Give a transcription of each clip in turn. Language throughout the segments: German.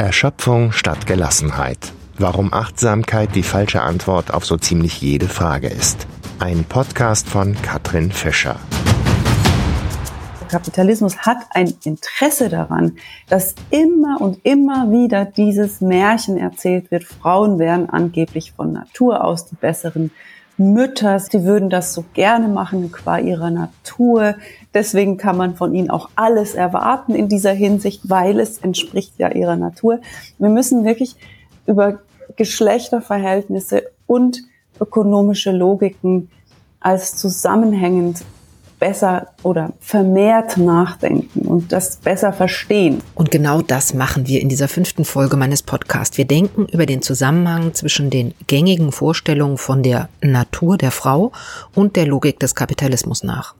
Erschöpfung statt Gelassenheit. Warum Achtsamkeit die falsche Antwort auf so ziemlich jede Frage ist. Ein Podcast von Katrin Fischer. Kapitalismus hat ein Interesse daran, dass immer und immer wieder dieses Märchen erzählt wird. Frauen wären angeblich von Natur aus die besseren Mütter, sie würden das so gerne machen qua ihrer Natur. Deswegen kann man von ihnen auch alles erwarten in dieser Hinsicht, weil es entspricht ja ihrer Natur. Wir müssen wirklich über Geschlechterverhältnisse und ökonomische Logiken als zusammenhängend besser oder vermehrt nachdenken und das besser verstehen. Und genau das machen wir in dieser fünften Folge meines Podcasts. Wir denken über den Zusammenhang zwischen den gängigen Vorstellungen von der Natur der Frau und der Logik des Kapitalismus nach.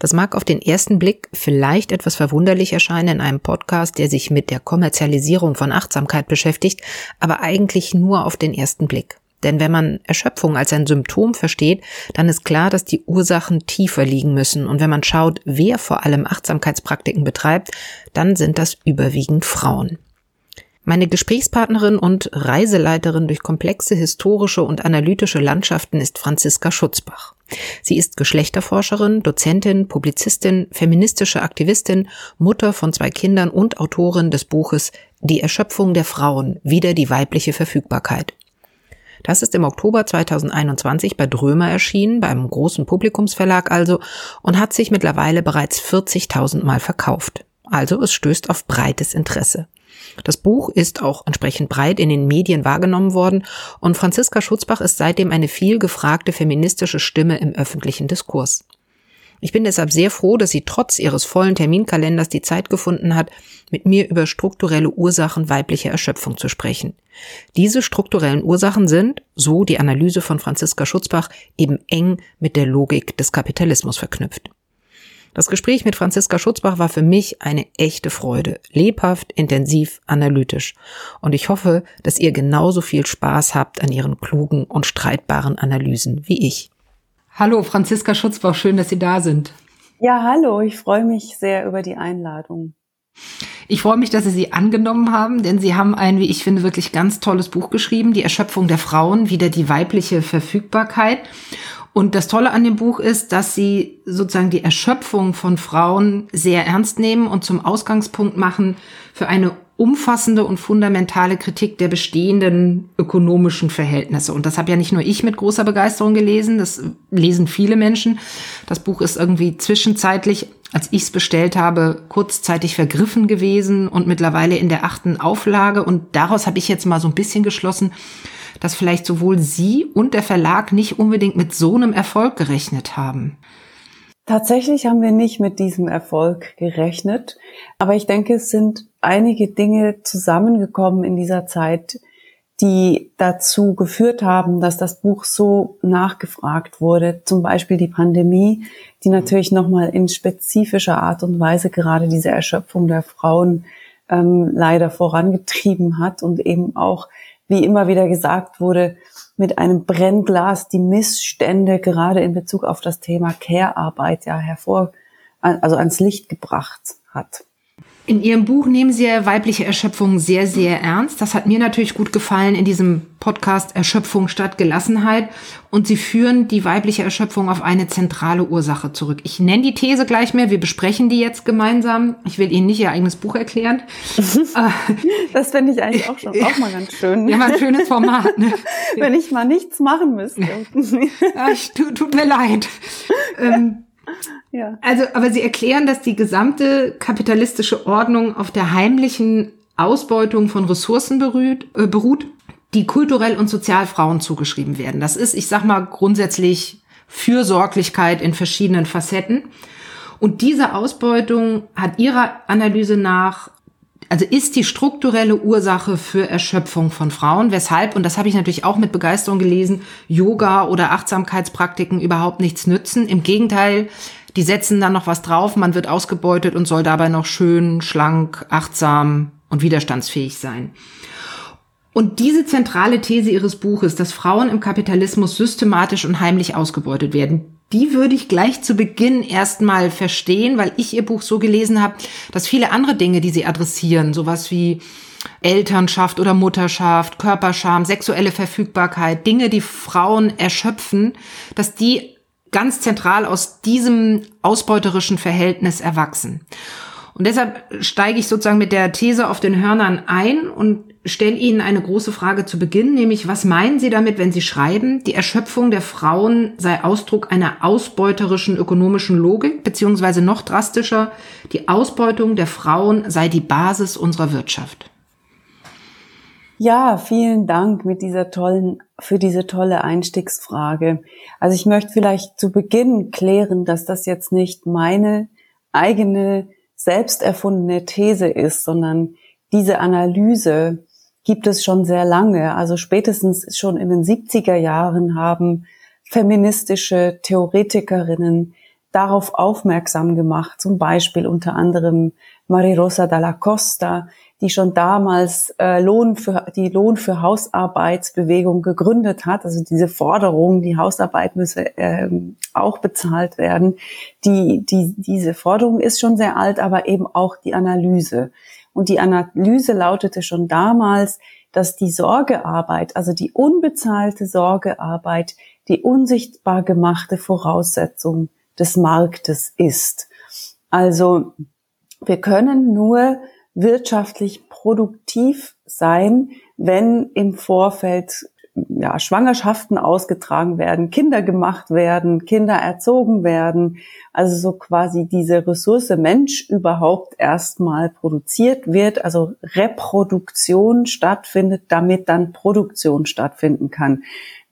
Das mag auf den ersten Blick vielleicht etwas verwunderlich erscheinen in einem Podcast, der sich mit der Kommerzialisierung von Achtsamkeit beschäftigt, aber eigentlich nur auf den ersten Blick. Denn wenn man Erschöpfung als ein Symptom versteht, dann ist klar, dass die Ursachen tiefer liegen müssen. Und wenn man schaut, wer vor allem Achtsamkeitspraktiken betreibt, dann sind das überwiegend Frauen. Meine Gesprächspartnerin und Reiseleiterin durch komplexe historische und analytische Landschaften ist Franziska Schutzbach. Sie ist Geschlechterforscherin, Dozentin, Publizistin, feministische Aktivistin, Mutter von zwei Kindern und Autorin des Buches Die Erschöpfung der Frauen, wieder die weibliche Verfügbarkeit. Das ist im Oktober 2021 bei Drömer erschienen, beim großen Publikumsverlag also, und hat sich mittlerweile bereits 40.000 Mal verkauft. Also es stößt auf breites Interesse. Das Buch ist auch entsprechend breit in den Medien wahrgenommen worden und Franziska Schutzbach ist seitdem eine viel gefragte feministische Stimme im öffentlichen Diskurs. Ich bin deshalb sehr froh, dass sie trotz ihres vollen Terminkalenders die Zeit gefunden hat, mit mir über strukturelle Ursachen weiblicher Erschöpfung zu sprechen. Diese strukturellen Ursachen sind, so die Analyse von Franziska Schutzbach, eben eng mit der Logik des Kapitalismus verknüpft. Das Gespräch mit Franziska Schutzbach war für mich eine echte Freude, lebhaft, intensiv, analytisch. Und ich hoffe, dass ihr genauso viel Spaß habt an ihren klugen und streitbaren Analysen wie ich. Hallo, Franziska Schutzbach, schön, dass Sie da sind. Ja, hallo, ich freue mich sehr über die Einladung. Ich freue mich, dass Sie sie angenommen haben, denn Sie haben ein, wie ich finde, wirklich ganz tolles Buch geschrieben, Die Erschöpfung der Frauen, wieder die weibliche Verfügbarkeit. Und das Tolle an dem Buch ist, dass Sie sozusagen die Erschöpfung von Frauen sehr ernst nehmen und zum Ausgangspunkt machen für eine umfassende und fundamentale Kritik der bestehenden ökonomischen Verhältnisse. Und das habe ja nicht nur ich mit großer Begeisterung gelesen, das lesen viele Menschen. Das Buch ist irgendwie zwischenzeitlich, als ich es bestellt habe, kurzzeitig vergriffen gewesen und mittlerweile in der achten Auflage. Und daraus habe ich jetzt mal so ein bisschen geschlossen, dass vielleicht sowohl Sie und der Verlag nicht unbedingt mit so einem Erfolg gerechnet haben. Tatsächlich haben wir nicht mit diesem Erfolg gerechnet, aber ich denke, es sind einige Dinge zusammengekommen in dieser Zeit, die dazu geführt haben, dass das Buch so nachgefragt wurde. Zum Beispiel die Pandemie, die natürlich nochmal in spezifischer Art und Weise gerade diese Erschöpfung der Frauen ähm, leider vorangetrieben hat und eben auch, wie immer wieder gesagt wurde, mit einem Brennglas die Missstände gerade in Bezug auf das Thema Care-Arbeit ja hervor, also ans Licht gebracht hat. In Ihrem Buch nehmen Sie ja weibliche Erschöpfung sehr, sehr ernst. Das hat mir natürlich gut gefallen in diesem Podcast Erschöpfung statt Gelassenheit. Und Sie führen die weibliche Erschöpfung auf eine zentrale Ursache zurück. Ich nenne die These gleich mehr. Wir besprechen die jetzt gemeinsam. Ich will Ihnen nicht Ihr eigenes Buch erklären. das finde ich eigentlich auch schon auch mal ganz schön. Ja, mal ein schönes Format. Ne? Wenn ich mal nichts machen müsste. Ach, tut, tut mir leid. Ähm, ja. Also, aber Sie erklären, dass die gesamte kapitalistische Ordnung auf der heimlichen Ausbeutung von Ressourcen berührt, äh, beruht, die kulturell und sozial Frauen zugeschrieben werden. Das ist, ich sag mal, grundsätzlich Fürsorglichkeit in verschiedenen Facetten. Und diese Ausbeutung hat Ihrer Analyse nach also ist die strukturelle Ursache für Erschöpfung von Frauen, weshalb, und das habe ich natürlich auch mit Begeisterung gelesen, Yoga oder Achtsamkeitspraktiken überhaupt nichts nützen. Im Gegenteil, die setzen dann noch was drauf, man wird ausgebeutet und soll dabei noch schön, schlank, achtsam und widerstandsfähig sein. Und diese zentrale These ihres Buches, dass Frauen im Kapitalismus systematisch und heimlich ausgebeutet werden, die würde ich gleich zu Beginn erstmal verstehen, weil ich ihr Buch so gelesen habe, dass viele andere Dinge, die sie adressieren, sowas wie Elternschaft oder Mutterschaft, Körperscham, sexuelle Verfügbarkeit, Dinge, die Frauen erschöpfen, dass die ganz zentral aus diesem ausbeuterischen Verhältnis erwachsen. Und deshalb steige ich sozusagen mit der These auf den Hörnern ein und stelle Ihnen eine große Frage zu Beginn, nämlich was meinen Sie damit, wenn Sie schreiben, die Erschöpfung der Frauen sei Ausdruck einer ausbeuterischen ökonomischen Logik, beziehungsweise noch drastischer, die Ausbeutung der Frauen sei die Basis unserer Wirtschaft? Ja, vielen Dank mit dieser tollen, für diese tolle Einstiegsfrage. Also ich möchte vielleicht zu Beginn klären, dass das jetzt nicht meine eigene selbst erfundene These ist, sondern diese Analyse gibt es schon sehr lange. Also spätestens schon in den 70er Jahren haben feministische Theoretikerinnen darauf aufmerksam gemacht, zum Beispiel unter anderem Marie Rosa dalla Costa, die schon damals äh, Lohn für die Lohn für Hausarbeitsbewegung gegründet hat, also diese Forderung, die Hausarbeit müsse ähm, auch bezahlt werden. Die, die, diese Forderung ist schon sehr alt, aber eben auch die Analyse. Und die Analyse lautete schon damals, dass die Sorgearbeit, also die unbezahlte Sorgearbeit, die unsichtbar gemachte Voraussetzung des Marktes ist. Also wir können nur wirtschaftlich produktiv sein, wenn im Vorfeld ja, Schwangerschaften ausgetragen werden, Kinder gemacht werden, Kinder erzogen werden, also so quasi diese Ressource Mensch überhaupt erstmal produziert wird, also Reproduktion stattfindet, damit dann Produktion stattfinden kann.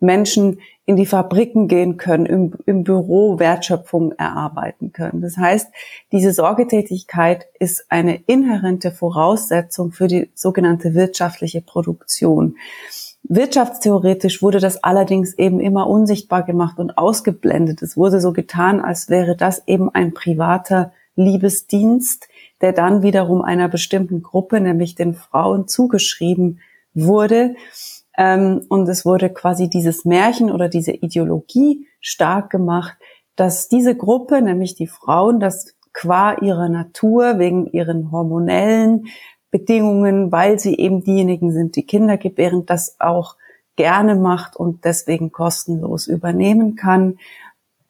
Menschen in die Fabriken gehen können, im, im Büro Wertschöpfung erarbeiten können. Das heißt, diese Sorgetätigkeit ist eine inhärente Voraussetzung für die sogenannte wirtschaftliche Produktion. Wirtschaftstheoretisch wurde das allerdings eben immer unsichtbar gemacht und ausgeblendet. Es wurde so getan, als wäre das eben ein privater Liebesdienst, der dann wiederum einer bestimmten Gruppe, nämlich den Frauen, zugeschrieben wurde. Ähm, und es wurde quasi dieses Märchen oder diese Ideologie stark gemacht, dass diese Gruppe, nämlich die Frauen, das qua ihrer Natur, wegen ihren hormonellen Bedingungen, weil sie eben diejenigen sind, die Kinder gebären, das auch gerne macht und deswegen kostenlos übernehmen kann.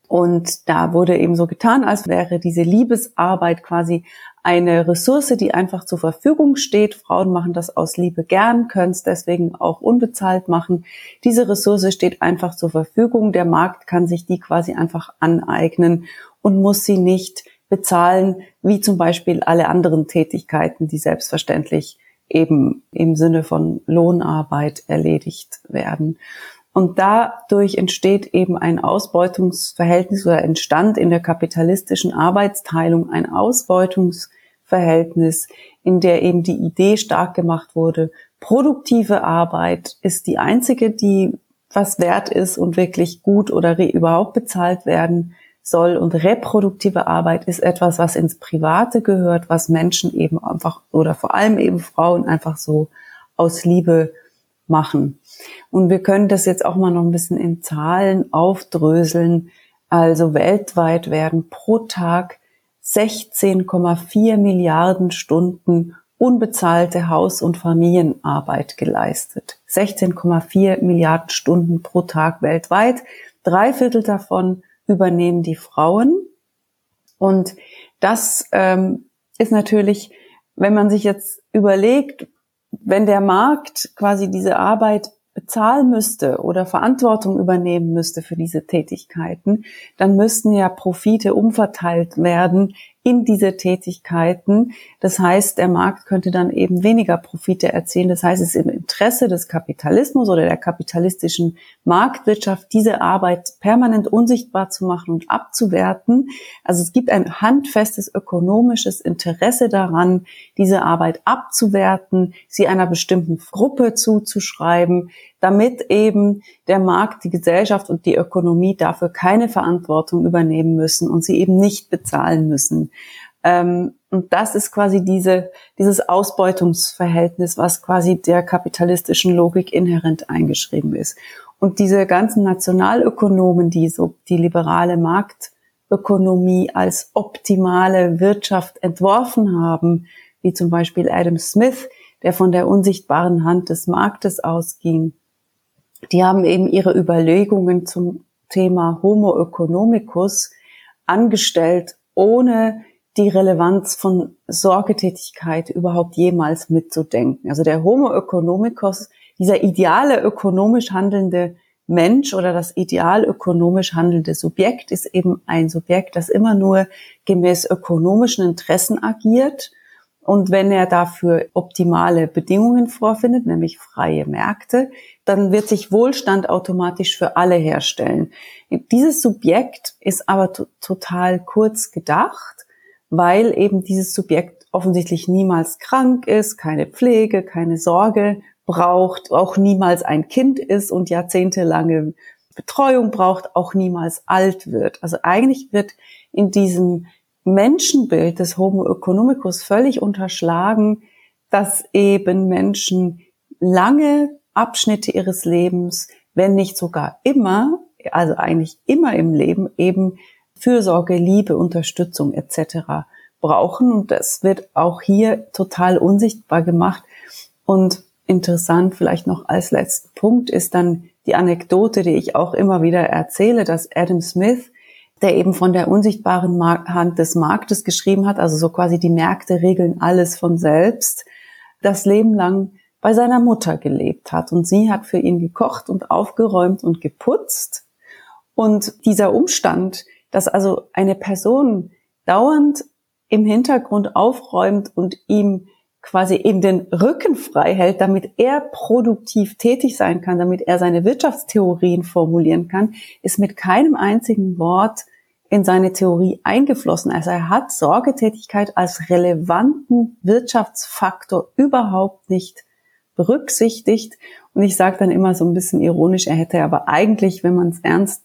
Und da wurde eben so getan, als wäre diese Liebesarbeit quasi eine Ressource, die einfach zur Verfügung steht. Frauen machen das aus Liebe gern, können es deswegen auch unbezahlt machen. Diese Ressource steht einfach zur Verfügung. Der Markt kann sich die quasi einfach aneignen und muss sie nicht bezahlen, wie zum Beispiel alle anderen Tätigkeiten, die selbstverständlich eben im Sinne von Lohnarbeit erledigt werden. Und dadurch entsteht eben ein Ausbeutungsverhältnis oder entstand in der kapitalistischen Arbeitsteilung ein Ausbeutungsverhältnis, in der eben die Idee stark gemacht wurde, produktive Arbeit ist die einzige, die was wert ist und wirklich gut oder überhaupt bezahlt werden soll. Und reproduktive Arbeit ist etwas, was ins Private gehört, was Menschen eben einfach oder vor allem eben Frauen einfach so aus Liebe machen. Und wir können das jetzt auch mal noch ein bisschen in Zahlen aufdröseln. Also weltweit werden pro Tag 16,4 Milliarden Stunden unbezahlte Haus- und Familienarbeit geleistet. 16,4 Milliarden Stunden pro Tag weltweit. Drei Viertel davon übernehmen die Frauen. Und das ähm, ist natürlich, wenn man sich jetzt überlegt, wenn der Markt quasi diese Arbeit bezahlen müsste oder Verantwortung übernehmen müsste für diese Tätigkeiten, dann müssten ja Profite umverteilt werden in diese Tätigkeiten. Das heißt, der Markt könnte dann eben weniger Profite erzielen. Das heißt, es ist im Interesse des Kapitalismus oder der kapitalistischen Marktwirtschaft, diese Arbeit permanent unsichtbar zu machen und abzuwerten. Also es gibt ein handfestes ökonomisches Interesse daran, diese Arbeit abzuwerten, sie einer bestimmten Gruppe zuzuschreiben, damit eben der Markt, die Gesellschaft und die Ökonomie dafür keine Verantwortung übernehmen müssen und sie eben nicht bezahlen müssen. Ähm, und das ist quasi diese, dieses Ausbeutungsverhältnis, was quasi der kapitalistischen Logik inhärent eingeschrieben ist. Und diese ganzen Nationalökonomen, die so die liberale Marktökonomie als optimale Wirtschaft entworfen haben, wie zum Beispiel Adam Smith, der von der unsichtbaren Hand des Marktes ausging. Die haben eben ihre Überlegungen zum Thema Homo economicus angestellt, ohne die Relevanz von Sorgetätigkeit überhaupt jemals mitzudenken. Also der Homo economicus, dieser ideale ökonomisch handelnde Mensch oder das ideal ökonomisch handelnde Subjekt ist eben ein Subjekt, das immer nur gemäß ökonomischen Interessen agiert. Und wenn er dafür optimale Bedingungen vorfindet, nämlich freie Märkte, dann wird sich Wohlstand automatisch für alle herstellen. Dieses Subjekt ist aber total kurz gedacht, weil eben dieses Subjekt offensichtlich niemals krank ist, keine Pflege, keine Sorge braucht, auch niemals ein Kind ist und jahrzehntelange Betreuung braucht, auch niemals alt wird. Also eigentlich wird in diesem Menschenbild des Homo economicus völlig unterschlagen, dass eben Menschen lange Abschnitte ihres Lebens, wenn nicht sogar immer, also eigentlich immer im Leben eben Fürsorge, Liebe, Unterstützung etc. brauchen. Und das wird auch hier total unsichtbar gemacht. Und interessant vielleicht noch als letzten Punkt ist dann die Anekdote, die ich auch immer wieder erzähle, dass Adam Smith, der eben von der unsichtbaren Hand des Marktes geschrieben hat, also so quasi die Märkte regeln alles von selbst, das Leben lang bei seiner Mutter gelebt hat und sie hat für ihn gekocht und aufgeräumt und geputzt. Und dieser Umstand, dass also eine Person dauernd im Hintergrund aufräumt und ihm quasi eben den Rücken frei hält, damit er produktiv tätig sein kann, damit er seine Wirtschaftstheorien formulieren kann, ist mit keinem einzigen Wort in seine Theorie eingeflossen. Also er hat Sorgetätigkeit als relevanten Wirtschaftsfaktor überhaupt nicht berücksichtigt. Und ich sage dann immer so ein bisschen ironisch, er hätte aber eigentlich, wenn man es ernst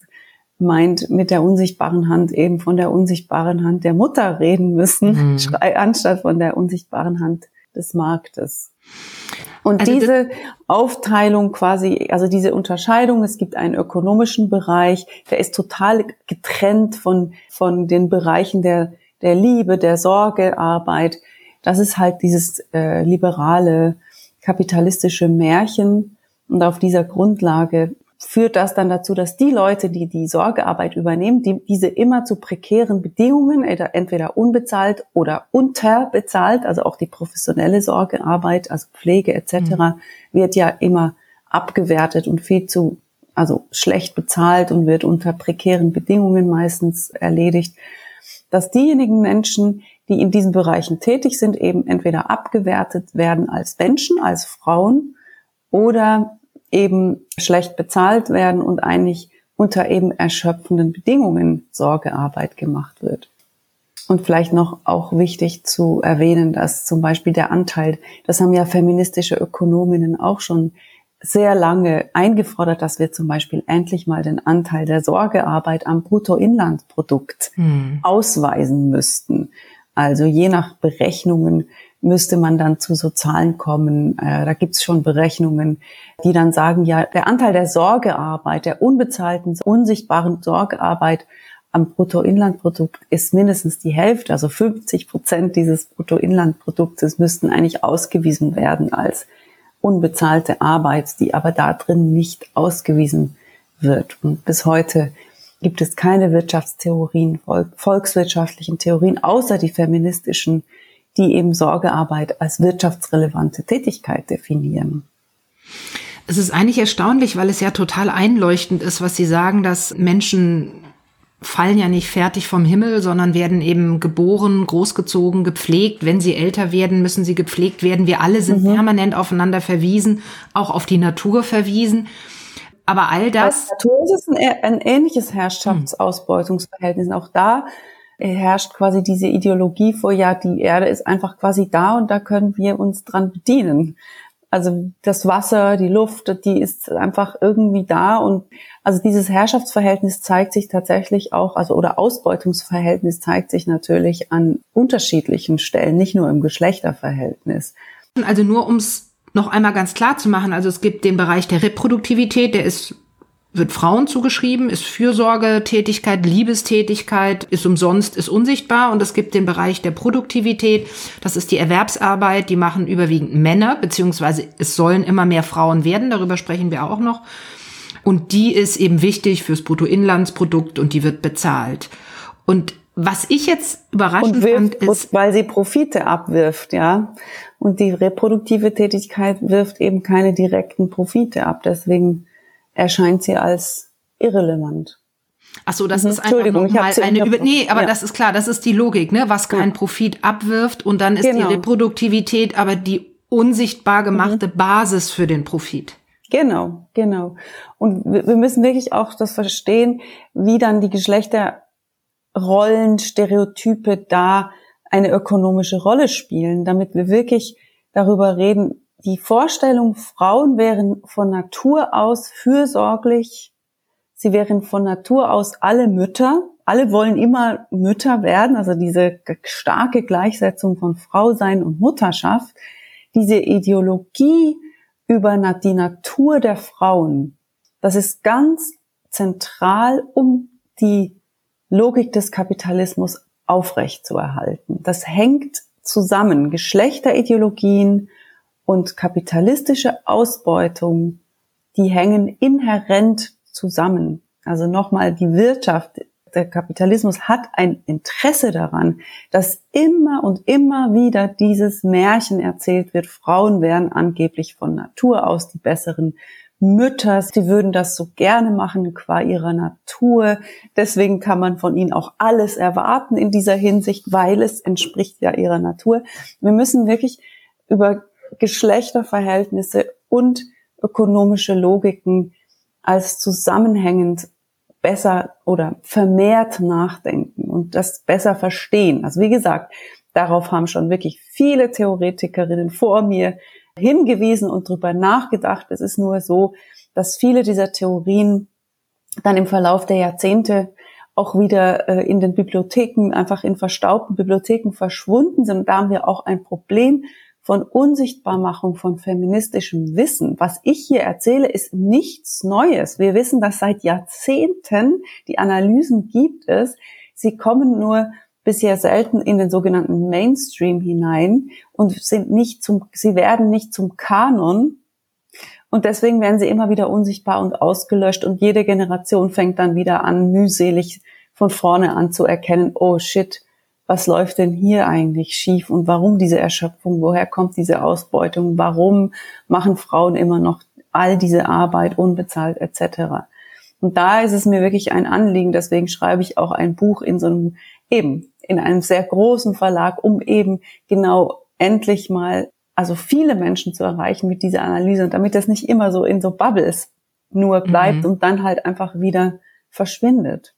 meint, mit der unsichtbaren Hand eben von der unsichtbaren Hand der Mutter reden müssen, mhm. anstatt von der unsichtbaren Hand des Marktes. Und also diese Aufteilung quasi, also diese Unterscheidung, es gibt einen ökonomischen Bereich, der ist total getrennt von, von den Bereichen der, der Liebe, der Sorgearbeit. Das ist halt dieses äh, liberale, kapitalistische Märchen. Und auf dieser Grundlage führt das dann dazu, dass die Leute, die die Sorgearbeit übernehmen, die, diese immer zu prekären Bedingungen, entweder unbezahlt oder unterbezahlt, also auch die professionelle Sorgearbeit, also Pflege etc., mhm. wird ja immer abgewertet und viel zu, also schlecht bezahlt und wird unter prekären Bedingungen meistens erledigt, dass diejenigen Menschen, die in diesen Bereichen tätig sind, eben entweder abgewertet werden als Menschen, als Frauen oder eben schlecht bezahlt werden und eigentlich unter eben erschöpfenden Bedingungen Sorgearbeit gemacht wird. Und vielleicht noch auch wichtig zu erwähnen, dass zum Beispiel der Anteil, das haben ja feministische Ökonominnen auch schon sehr lange eingefordert, dass wir zum Beispiel endlich mal den Anteil der Sorgearbeit am Bruttoinlandprodukt hm. ausweisen müssten. Also je nach Berechnungen müsste man dann zu so Zahlen kommen. Äh, da gibt's schon Berechnungen, die dann sagen, ja, der Anteil der Sorgearbeit, der unbezahlten, unsichtbaren Sorgearbeit am Bruttoinlandprodukt ist mindestens die Hälfte, also 50 Prozent dieses Bruttoinlandproduktes müssten eigentlich ausgewiesen werden als unbezahlte Arbeit, die aber da drin nicht ausgewiesen wird. Und bis heute gibt es keine Wirtschaftstheorien, volkswirtschaftlichen Theorien, außer die feministischen, die eben Sorgearbeit als wirtschaftsrelevante Tätigkeit definieren. Es ist eigentlich erstaunlich, weil es ja total einleuchtend ist, was Sie sagen, dass Menschen fallen ja nicht fertig vom Himmel, sondern werden eben geboren, großgezogen, gepflegt. Wenn sie älter werden, müssen sie gepflegt werden. Wir alle sind mhm. permanent aufeinander verwiesen, auch auf die Natur verwiesen. Aber all das. Bei Natur ist es ein, ein ähnliches Herrschaftsausbeutungsverhältnis. Auch da herrscht quasi diese Ideologie vor, ja, die Erde ist einfach quasi da und da können wir uns dran bedienen. Also das Wasser, die Luft, die ist einfach irgendwie da und also dieses Herrschaftsverhältnis zeigt sich tatsächlich auch, also oder Ausbeutungsverhältnis zeigt sich natürlich an unterschiedlichen Stellen, nicht nur im Geschlechterverhältnis. Also nur ums noch einmal ganz klar zu machen, also es gibt den Bereich der Reproduktivität, der ist wird Frauen zugeschrieben, ist Fürsorgetätigkeit, Liebestätigkeit, ist umsonst, ist unsichtbar. Und es gibt den Bereich der Produktivität. Das ist die Erwerbsarbeit. Die machen überwiegend Männer, beziehungsweise es sollen immer mehr Frauen werden. Darüber sprechen wir auch noch. Und die ist eben wichtig fürs Bruttoinlandsprodukt und die wird bezahlt. Und was ich jetzt überraschend wirft, fand, ist, weil sie Profite abwirft, ja. Und die reproduktive Tätigkeit wirft eben keine direkten Profite ab. Deswegen erscheint sie als irrelevant. Ach so, das mhm. ist einfach nochmal eine über nee, aber ja. das ist klar, das ist die Logik, ne, was keinen. Profit abwirft und dann ist genau. die Reproduktivität aber die unsichtbar gemachte mhm. Basis für den Profit. Genau, genau. Und wir müssen wirklich auch das verstehen, wie dann die Geschlechterrollen, Stereotype da eine ökonomische Rolle spielen, damit wir wirklich darüber reden, die Vorstellung, Frauen wären von Natur aus fürsorglich, sie wären von Natur aus alle Mütter, alle wollen immer Mütter werden, also diese starke Gleichsetzung von Frau sein und Mutterschaft, diese Ideologie über die Natur der Frauen, das ist ganz zentral, um die Logik des Kapitalismus aufrechtzuerhalten. Das hängt zusammen. Geschlechterideologien und kapitalistische Ausbeutung, die hängen inhärent zusammen. Also nochmal, die Wirtschaft, der Kapitalismus hat ein Interesse daran, dass immer und immer wieder dieses Märchen erzählt wird, Frauen wären angeblich von Natur aus die besseren Mütter, die würden das so gerne machen qua ihrer Natur. Deswegen kann man von ihnen auch alles erwarten in dieser Hinsicht, weil es entspricht ja ihrer Natur. Wir müssen wirklich über Geschlechterverhältnisse und ökonomische Logiken als zusammenhängend besser oder vermehrt nachdenken und das besser verstehen. Also wie gesagt, darauf haben schon wirklich viele Theoretikerinnen vor mir hingewiesen und drüber nachgedacht. Es ist nur so, dass viele dieser Theorien dann im Verlauf der Jahrzehnte auch wieder äh, in den Bibliotheken, einfach in verstaubten Bibliotheken verschwunden sind. Da haben wir auch ein Problem, von Unsichtbarmachung von feministischem Wissen. Was ich hier erzähle, ist nichts Neues. Wir wissen das seit Jahrzehnten. Die Analysen gibt es. Sie kommen nur bisher selten in den sogenannten Mainstream hinein und sind nicht zum, sie werden nicht zum Kanon. Und deswegen werden sie immer wieder unsichtbar und ausgelöscht und jede Generation fängt dann wieder an, mühselig von vorne an zu erkennen, oh shit, was läuft denn hier eigentlich schief und warum diese Erschöpfung, woher kommt diese Ausbeutung, warum machen Frauen immer noch all diese Arbeit unbezahlt etc. Und da ist es mir wirklich ein Anliegen, deswegen schreibe ich auch ein Buch in so einem eben in einem sehr großen Verlag, um eben genau endlich mal also viele Menschen zu erreichen mit dieser Analyse und damit das nicht immer so in so Bubbles nur bleibt mhm. und dann halt einfach wieder verschwindet.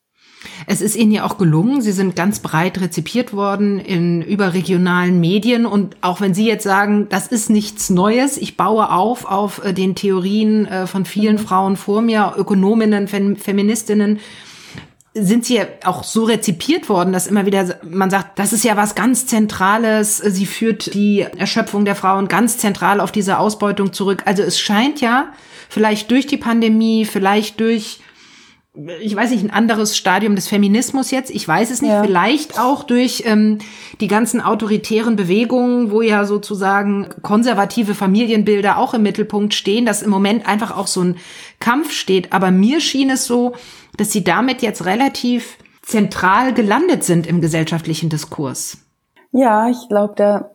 Es ist Ihnen ja auch gelungen. Sie sind ganz breit rezipiert worden in überregionalen Medien. Und auch wenn Sie jetzt sagen, das ist nichts Neues, ich baue auf auf äh, den Theorien äh, von vielen mhm. Frauen vor mir, Ökonominnen, Feministinnen, sind sie ja auch so rezipiert worden, dass immer wieder man sagt, das ist ja was ganz Zentrales. Sie führt die Erschöpfung der Frauen ganz zentral auf diese Ausbeutung zurück. Also es scheint ja vielleicht durch die Pandemie, vielleicht durch ich weiß nicht, ein anderes Stadium des Feminismus jetzt. Ich weiß es nicht. Ja. Vielleicht auch durch ähm, die ganzen autoritären Bewegungen, wo ja sozusagen konservative Familienbilder auch im Mittelpunkt stehen, dass im Moment einfach auch so ein Kampf steht. Aber mir schien es so, dass sie damit jetzt relativ zentral gelandet sind im gesellschaftlichen Diskurs. Ja, ich glaube, da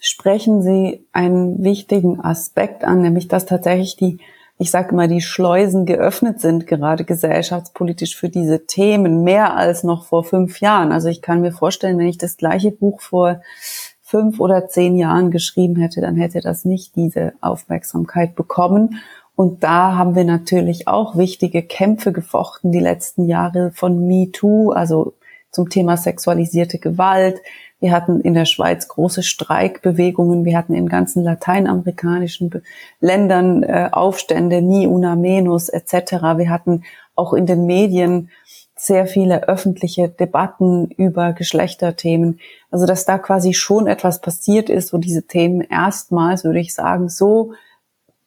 sprechen Sie einen wichtigen Aspekt an, nämlich dass tatsächlich die ich sage immer, die Schleusen geöffnet sind, gerade gesellschaftspolitisch für diese Themen, mehr als noch vor fünf Jahren. Also ich kann mir vorstellen, wenn ich das gleiche Buch vor fünf oder zehn Jahren geschrieben hätte, dann hätte das nicht diese Aufmerksamkeit bekommen. Und da haben wir natürlich auch wichtige Kämpfe gefochten die letzten Jahre von MeToo, also zum Thema sexualisierte Gewalt, wir hatten in der Schweiz große Streikbewegungen. Wir hatten in ganzen lateinamerikanischen Ländern äh, Aufstände, ni una menos etc. Wir hatten auch in den Medien sehr viele öffentliche Debatten über Geschlechterthemen. Also dass da quasi schon etwas passiert ist, wo diese Themen erstmals, würde ich sagen, so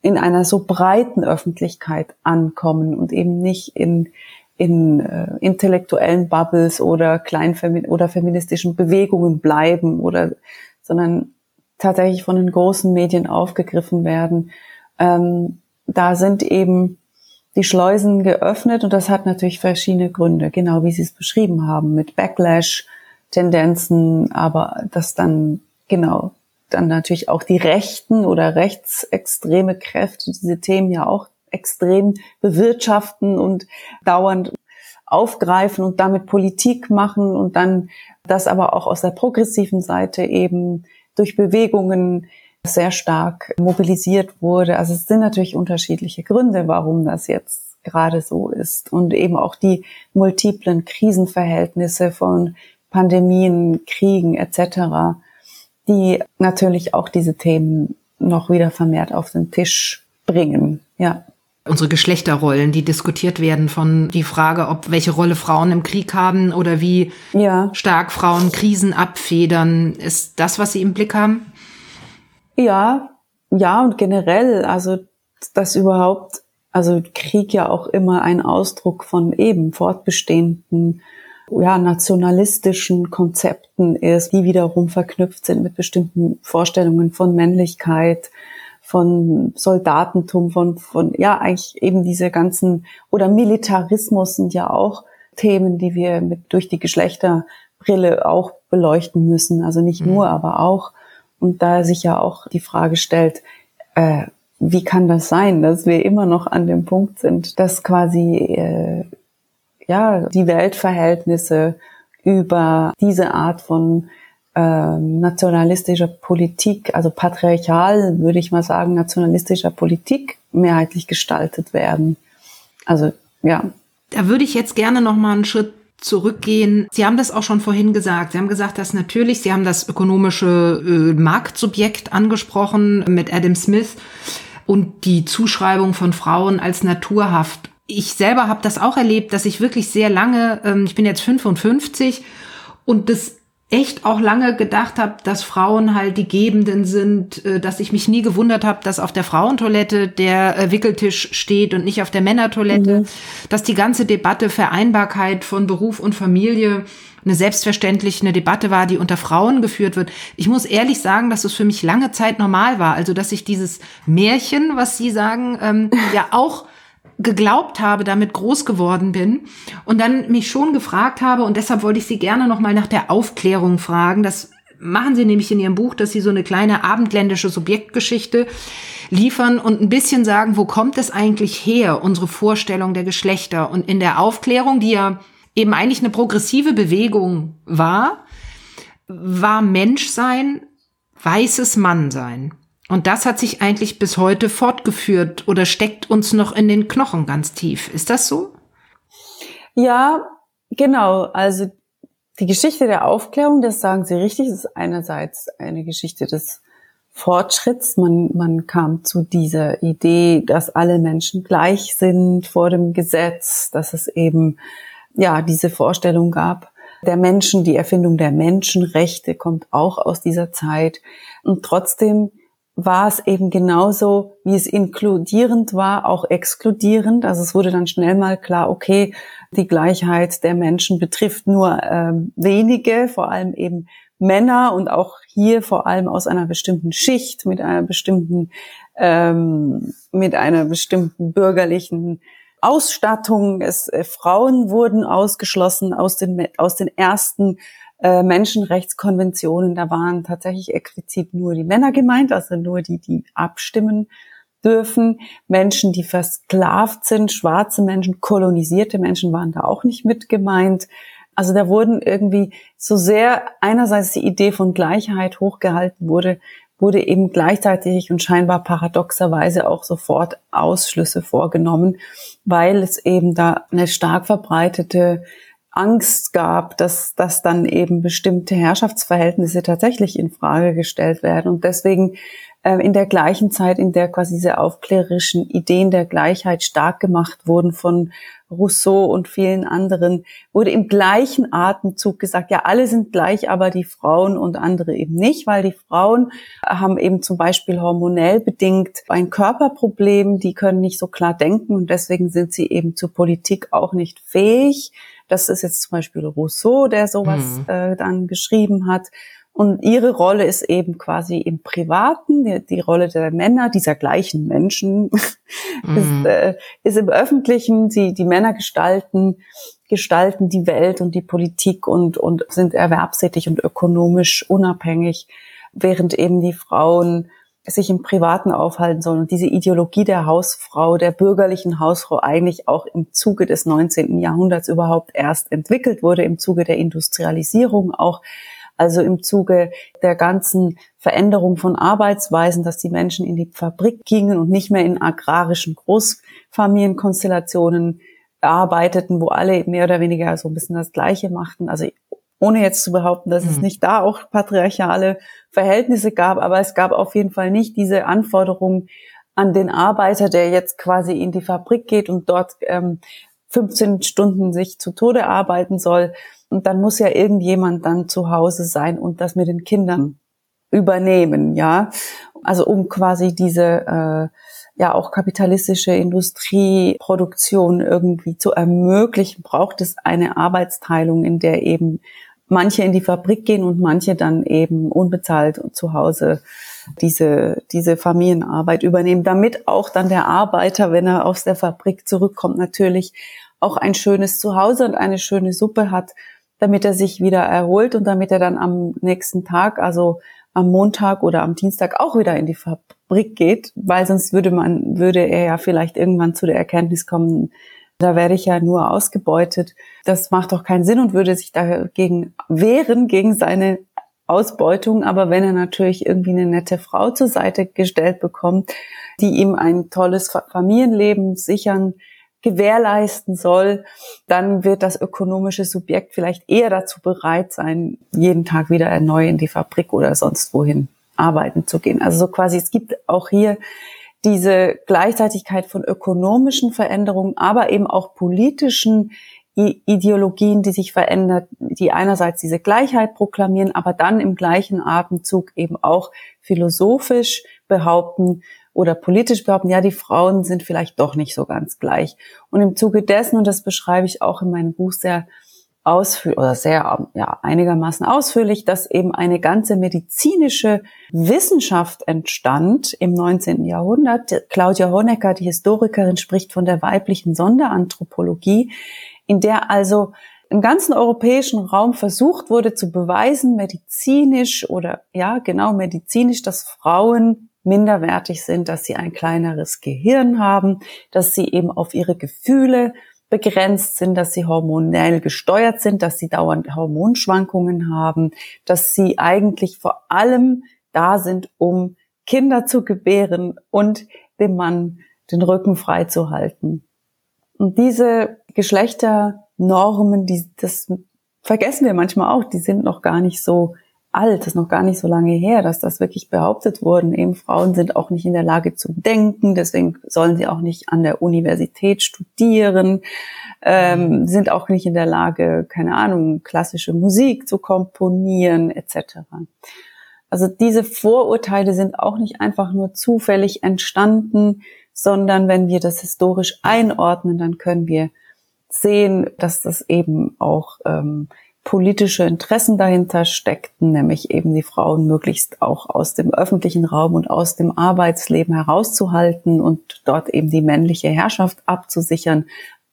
in einer so breiten Öffentlichkeit ankommen und eben nicht in in äh, intellektuellen Bubbles oder kleinfemin oder feministischen Bewegungen bleiben oder sondern tatsächlich von den großen Medien aufgegriffen werden. Ähm, da sind eben die Schleusen geöffnet und das hat natürlich verschiedene Gründe, genau wie Sie es beschrieben haben, mit Backlash-Tendenzen, aber dass dann genau dann natürlich auch die rechten oder rechtsextreme Kräfte diese Themen ja auch extrem bewirtschaften und dauernd aufgreifen und damit Politik machen und dann das aber auch aus der progressiven Seite eben durch Bewegungen sehr stark mobilisiert wurde. Also es sind natürlich unterschiedliche Gründe, warum das jetzt gerade so ist und eben auch die multiplen Krisenverhältnisse von Pandemien, Kriegen etc., die natürlich auch diese Themen noch wieder vermehrt auf den Tisch bringen. Ja unsere Geschlechterrollen, die diskutiert werden von die Frage, ob welche Rolle Frauen im Krieg haben oder wie ja. stark Frauen Krisen abfedern. Ist das, was Sie im Blick haben? Ja, ja und generell, also dass überhaupt, also Krieg ja auch immer ein Ausdruck von eben fortbestehenden ja, nationalistischen Konzepten ist, die wiederum verknüpft sind mit bestimmten Vorstellungen von Männlichkeit, von Soldatentum, von, von, ja, eigentlich eben diese ganzen, oder Militarismus sind ja auch Themen, die wir mit, durch die Geschlechterbrille auch beleuchten müssen. Also nicht nur, mhm. aber auch. Und da sich ja auch die Frage stellt, äh, wie kann das sein, dass wir immer noch an dem Punkt sind, dass quasi, äh, ja, die Weltverhältnisse über diese Art von ähm, nationalistischer Politik, also patriarchal, würde ich mal sagen, nationalistischer Politik mehrheitlich gestaltet werden. Also ja. Da würde ich jetzt gerne noch mal einen Schritt zurückgehen. Sie haben das auch schon vorhin gesagt. Sie haben gesagt, dass natürlich, Sie haben das ökonomische äh, Marktsubjekt angesprochen mit Adam Smith und die Zuschreibung von Frauen als naturhaft. Ich selber habe das auch erlebt, dass ich wirklich sehr lange, ähm, ich bin jetzt 55 und das echt auch lange gedacht habe, dass Frauen halt die Gebenden sind, äh, dass ich mich nie gewundert habe, dass auf der Frauentoilette der Wickeltisch steht und nicht auf der Männertoilette, mhm. dass die ganze Debatte Vereinbarkeit von Beruf und Familie eine selbstverständlich eine Debatte war, die unter Frauen geführt wird. Ich muss ehrlich sagen, dass es für mich lange Zeit normal war. Also, dass ich dieses Märchen, was Sie sagen, ähm, ja auch geglaubt habe, damit groß geworden bin und dann mich schon gefragt habe und deshalb wollte ich Sie gerne noch mal nach der Aufklärung fragen. Das machen Sie nämlich in Ihrem Buch, dass Sie so eine kleine abendländische Subjektgeschichte liefern und ein bisschen sagen, wo kommt es eigentlich her, unsere Vorstellung der Geschlechter und in der Aufklärung, die ja eben eigentlich eine progressive Bewegung war, war Menschsein weißes Mannsein. Und das hat sich eigentlich bis heute fortgeführt oder steckt uns noch in den Knochen ganz tief. Ist das so? Ja, genau. Also die Geschichte der Aufklärung, das sagen Sie richtig, ist einerseits eine Geschichte des Fortschritts. Man, man kam zu dieser Idee, dass alle Menschen gleich sind vor dem Gesetz, dass es eben, ja, diese Vorstellung gab der Menschen, die Erfindung der Menschenrechte kommt auch aus dieser Zeit. Und trotzdem war es eben genauso, wie es inkludierend war, auch exkludierend. Also es wurde dann schnell mal klar, okay, die Gleichheit der Menschen betrifft nur ähm, wenige, vor allem eben Männer und auch hier vor allem aus einer bestimmten Schicht mit einer bestimmten ähm, mit einer bestimmten bürgerlichen Ausstattung. Es, äh, Frauen wurden ausgeschlossen aus den aus den ersten äh, Menschenrechtskonventionen, da waren tatsächlich explizit nur die Männer gemeint, also nur die, die abstimmen dürfen. Menschen, die versklavt sind, schwarze Menschen, kolonisierte Menschen waren da auch nicht mit gemeint. Also da wurden irgendwie so sehr einerseits die Idee von Gleichheit hochgehalten wurde, wurde eben gleichzeitig und scheinbar paradoxerweise auch sofort Ausschlüsse vorgenommen, weil es eben da eine stark verbreitete Angst gab, dass, dass dann eben bestimmte Herrschaftsverhältnisse tatsächlich in Frage gestellt werden. Und deswegen äh, in der gleichen Zeit, in der quasi diese aufklärerischen Ideen der Gleichheit stark gemacht wurden von Rousseau und vielen anderen, wurde im gleichen Atemzug gesagt, ja, alle sind gleich, aber die Frauen und andere eben nicht, weil die Frauen haben eben zum Beispiel hormonell bedingt ein Körperproblem, die können nicht so klar denken und deswegen sind sie eben zur Politik auch nicht fähig. Das ist jetzt zum Beispiel Rousseau, der sowas mhm. äh, dann geschrieben hat. Und ihre Rolle ist eben quasi im Privaten, die, die Rolle der Männer, dieser gleichen Menschen, mhm. ist, äh, ist im Öffentlichen, sie, die Männer gestalten, gestalten die Welt und die Politik und, und sind erwerbstätig und ökonomisch unabhängig, während eben die Frauen sich im Privaten aufhalten sollen. Und diese Ideologie der Hausfrau, der bürgerlichen Hausfrau eigentlich auch im Zuge des 19. Jahrhunderts überhaupt erst entwickelt wurde, im Zuge der Industrialisierung auch, also im Zuge der ganzen Veränderung von Arbeitsweisen, dass die Menschen in die Fabrik gingen und nicht mehr in agrarischen Großfamilienkonstellationen arbeiteten, wo alle mehr oder weniger so ein bisschen das Gleiche machten. Also ohne jetzt zu behaupten, dass mhm. es nicht da auch patriarchale Verhältnisse gab, aber es gab auf jeden Fall nicht diese Anforderungen an den Arbeiter, der jetzt quasi in die Fabrik geht und dort ähm, 15 Stunden sich zu Tode arbeiten soll. Und dann muss ja irgendjemand dann zu Hause sein und das mit den Kindern übernehmen, ja. Also um quasi diese äh, ja auch kapitalistische Industrieproduktion irgendwie zu ermöglichen, braucht es eine Arbeitsteilung, in der eben manche in die Fabrik gehen und manche dann eben unbezahlt zu Hause diese, diese Familienarbeit übernehmen, damit auch dann der Arbeiter, wenn er aus der Fabrik zurückkommt, natürlich auch ein schönes Zuhause und eine schöne Suppe hat, damit er sich wieder erholt und damit er dann am nächsten Tag, also am Montag oder am Dienstag auch wieder in die Fabrik geht, weil sonst würde man, würde er ja vielleicht irgendwann zu der Erkenntnis kommen, da werde ich ja nur ausgebeutet. Das macht doch keinen Sinn und würde sich dagegen wehren, gegen seine Ausbeutung. Aber wenn er natürlich irgendwie eine nette Frau zur Seite gestellt bekommt, die ihm ein tolles Familienleben sichern, gewährleisten soll, dann wird das ökonomische Subjekt vielleicht eher dazu bereit sein, jeden Tag wieder erneu in die Fabrik oder sonst wohin arbeiten zu gehen. Also so quasi, es gibt auch hier diese Gleichzeitigkeit von ökonomischen Veränderungen, aber eben auch politischen Ideologien, die sich verändern, die einerseits diese Gleichheit proklamieren, aber dann im gleichen Atemzug eben auch philosophisch behaupten oder politisch behaupten, ja, die Frauen sind vielleicht doch nicht so ganz gleich. Und im Zuge dessen, und das beschreibe ich auch in meinem Buch sehr ausführlich oder sehr ja, einigermaßen ausführlich, dass eben eine ganze medizinische Wissenschaft entstand im 19. Jahrhundert. Claudia Honecker, die Historikerin, spricht von der weiblichen Sonderanthropologie, in der also im ganzen europäischen Raum versucht wurde zu beweisen, medizinisch oder ja, genau medizinisch, dass Frauen minderwertig sind, dass sie ein kleineres Gehirn haben, dass sie eben auf ihre Gefühle begrenzt sind, dass sie hormonell gesteuert sind, dass sie dauernd Hormonschwankungen haben, dass sie eigentlich vor allem da sind, um Kinder zu gebären und dem Mann den Rücken frei zu halten. Und diese Geschlechternormen, die, das vergessen wir manchmal auch, die sind noch gar nicht so alt, das ist noch gar nicht so lange her, dass das wirklich behauptet wurden. Eben Frauen sind auch nicht in der Lage zu denken, deswegen sollen sie auch nicht an der Universität studieren, ähm, mhm. sind auch nicht in der Lage, keine Ahnung, klassische Musik zu komponieren etc. Also diese Vorurteile sind auch nicht einfach nur zufällig entstanden, sondern wenn wir das historisch einordnen, dann können wir sehen, dass das eben auch ähm, politische Interessen dahinter steckten, nämlich eben die Frauen möglichst auch aus dem öffentlichen Raum und aus dem Arbeitsleben herauszuhalten und dort eben die männliche Herrschaft abzusichern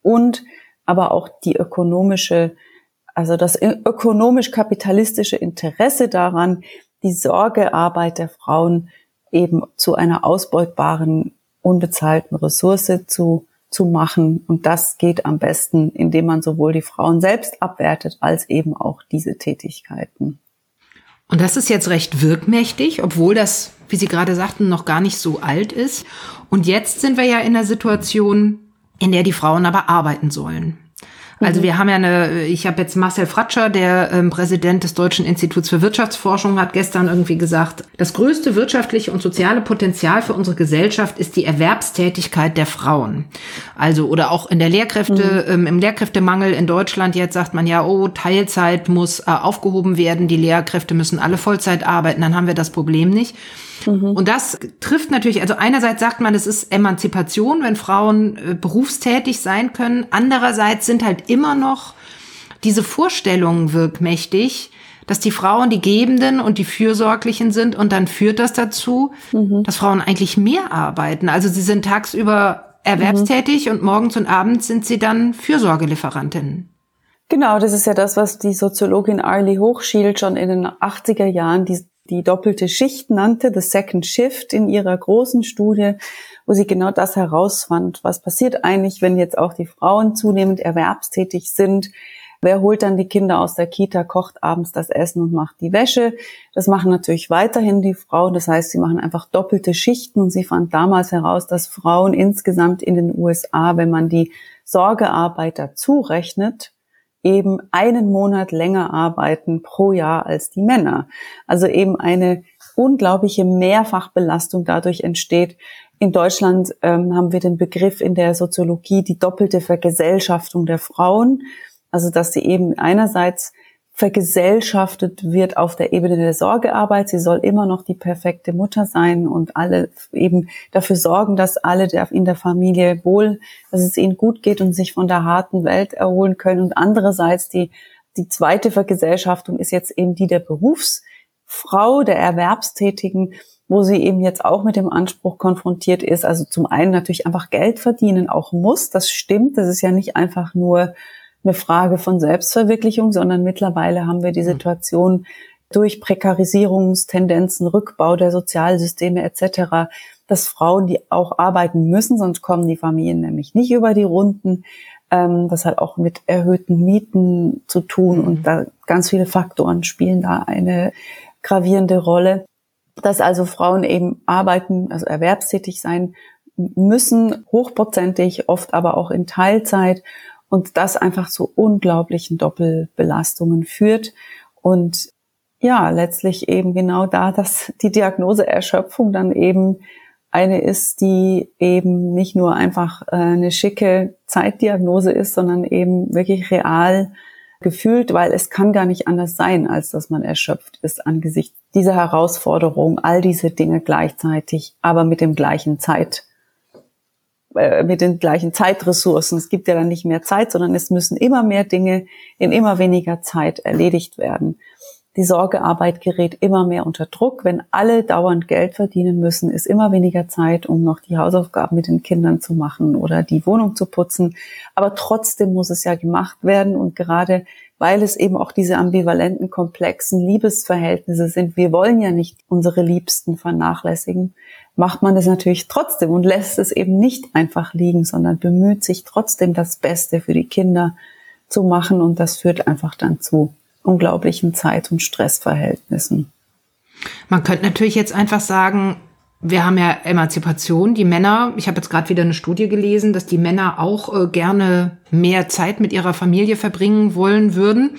und aber auch die ökonomische, also das ökonomisch-kapitalistische Interesse daran, die Sorgearbeit der Frauen eben zu einer ausbeutbaren, unbezahlten Ressource zu zu machen. Und das geht am besten, indem man sowohl die Frauen selbst abwertet, als eben auch diese Tätigkeiten. Und das ist jetzt recht wirkmächtig, obwohl das, wie Sie gerade sagten, noch gar nicht so alt ist. Und jetzt sind wir ja in der Situation, in der die Frauen aber arbeiten sollen. Also mhm. wir haben ja eine, ich habe jetzt Marcel Fratscher, der ähm, Präsident des Deutschen Instituts für Wirtschaftsforschung, hat gestern irgendwie gesagt, das größte wirtschaftliche und soziale Potenzial für unsere Gesellschaft ist die Erwerbstätigkeit der Frauen. Also oder auch in der Lehrkräfte, mhm. ähm, im Lehrkräftemangel in Deutschland jetzt sagt man ja, oh, Teilzeit muss äh, aufgehoben werden, die Lehrkräfte müssen alle Vollzeit arbeiten, dann haben wir das Problem nicht. Mhm. Und das trifft natürlich, also einerseits sagt man, es ist Emanzipation, wenn Frauen äh, berufstätig sein können. Andererseits sind halt immer noch diese Vorstellungen wirkmächtig, dass die Frauen die Gebenden und die Fürsorglichen sind und dann führt das dazu, mhm. dass Frauen eigentlich mehr arbeiten. Also sie sind tagsüber erwerbstätig mhm. und morgens und abends sind sie dann Fürsorgelieferantinnen. Genau, das ist ja das, was die Soziologin Arlie Hochschild schon in den 80er Jahren die die doppelte Schicht nannte, The Second Shift in ihrer großen Studie, wo sie genau das herausfand. Was passiert eigentlich, wenn jetzt auch die Frauen zunehmend erwerbstätig sind? Wer holt dann die Kinder aus der Kita, kocht abends das Essen und macht die Wäsche? Das machen natürlich weiterhin die Frauen. Das heißt, sie machen einfach doppelte Schichten. Und sie fand damals heraus, dass Frauen insgesamt in den USA, wenn man die Sorgearbeit dazu rechnet, eben einen Monat länger arbeiten pro Jahr als die Männer. Also eben eine unglaubliche Mehrfachbelastung dadurch entsteht. In Deutschland ähm, haben wir den Begriff in der Soziologie die doppelte Vergesellschaftung der Frauen. Also dass sie eben einerseits vergesellschaftet wird auf der Ebene der Sorgearbeit. Sie soll immer noch die perfekte Mutter sein und alle eben dafür sorgen, dass alle in der Familie wohl, dass es ihnen gut geht und sich von der harten Welt erholen können. Und andererseits die, die zweite Vergesellschaftung ist jetzt eben die der Berufsfrau, der Erwerbstätigen, wo sie eben jetzt auch mit dem Anspruch konfrontiert ist. Also zum einen natürlich einfach Geld verdienen auch muss. Das stimmt. Das ist ja nicht einfach nur eine Frage von Selbstverwirklichung, sondern mittlerweile haben wir die hm. Situation durch Prekarisierungstendenzen, Rückbau der Sozialsysteme etc., dass Frauen, die auch arbeiten müssen, sonst kommen die Familien nämlich nicht über die Runden. Ähm, das hat auch mit erhöhten Mieten zu tun und hm. da ganz viele Faktoren spielen da eine gravierende Rolle. Dass also Frauen eben arbeiten, also erwerbstätig sein müssen, hochprozentig, oft aber auch in Teilzeit und das einfach zu unglaublichen Doppelbelastungen führt und ja, letztlich eben genau da, dass die Diagnose Erschöpfung dann eben eine ist, die eben nicht nur einfach äh, eine schicke Zeitdiagnose ist, sondern eben wirklich real gefühlt, weil es kann gar nicht anders sein, als dass man erschöpft ist angesichts dieser Herausforderung, all diese Dinge gleichzeitig, aber mit dem gleichen Zeit, äh, mit den gleichen Zeitressourcen. Es gibt ja dann nicht mehr Zeit, sondern es müssen immer mehr Dinge in immer weniger Zeit erledigt werden. Die Sorgearbeit gerät immer mehr unter Druck. Wenn alle dauernd Geld verdienen müssen, ist immer weniger Zeit, um noch die Hausaufgaben mit den Kindern zu machen oder die Wohnung zu putzen. Aber trotzdem muss es ja gemacht werden. Und gerade weil es eben auch diese ambivalenten, komplexen Liebesverhältnisse sind, wir wollen ja nicht unsere Liebsten vernachlässigen, macht man es natürlich trotzdem und lässt es eben nicht einfach liegen, sondern bemüht sich trotzdem das Beste für die Kinder zu machen und das führt einfach dann zu unglaublichen Zeit- und Stressverhältnissen. Man könnte natürlich jetzt einfach sagen, wir haben ja Emanzipation, die Männer, ich habe jetzt gerade wieder eine Studie gelesen, dass die Männer auch äh, gerne mehr Zeit mit ihrer Familie verbringen wollen würden. Mhm.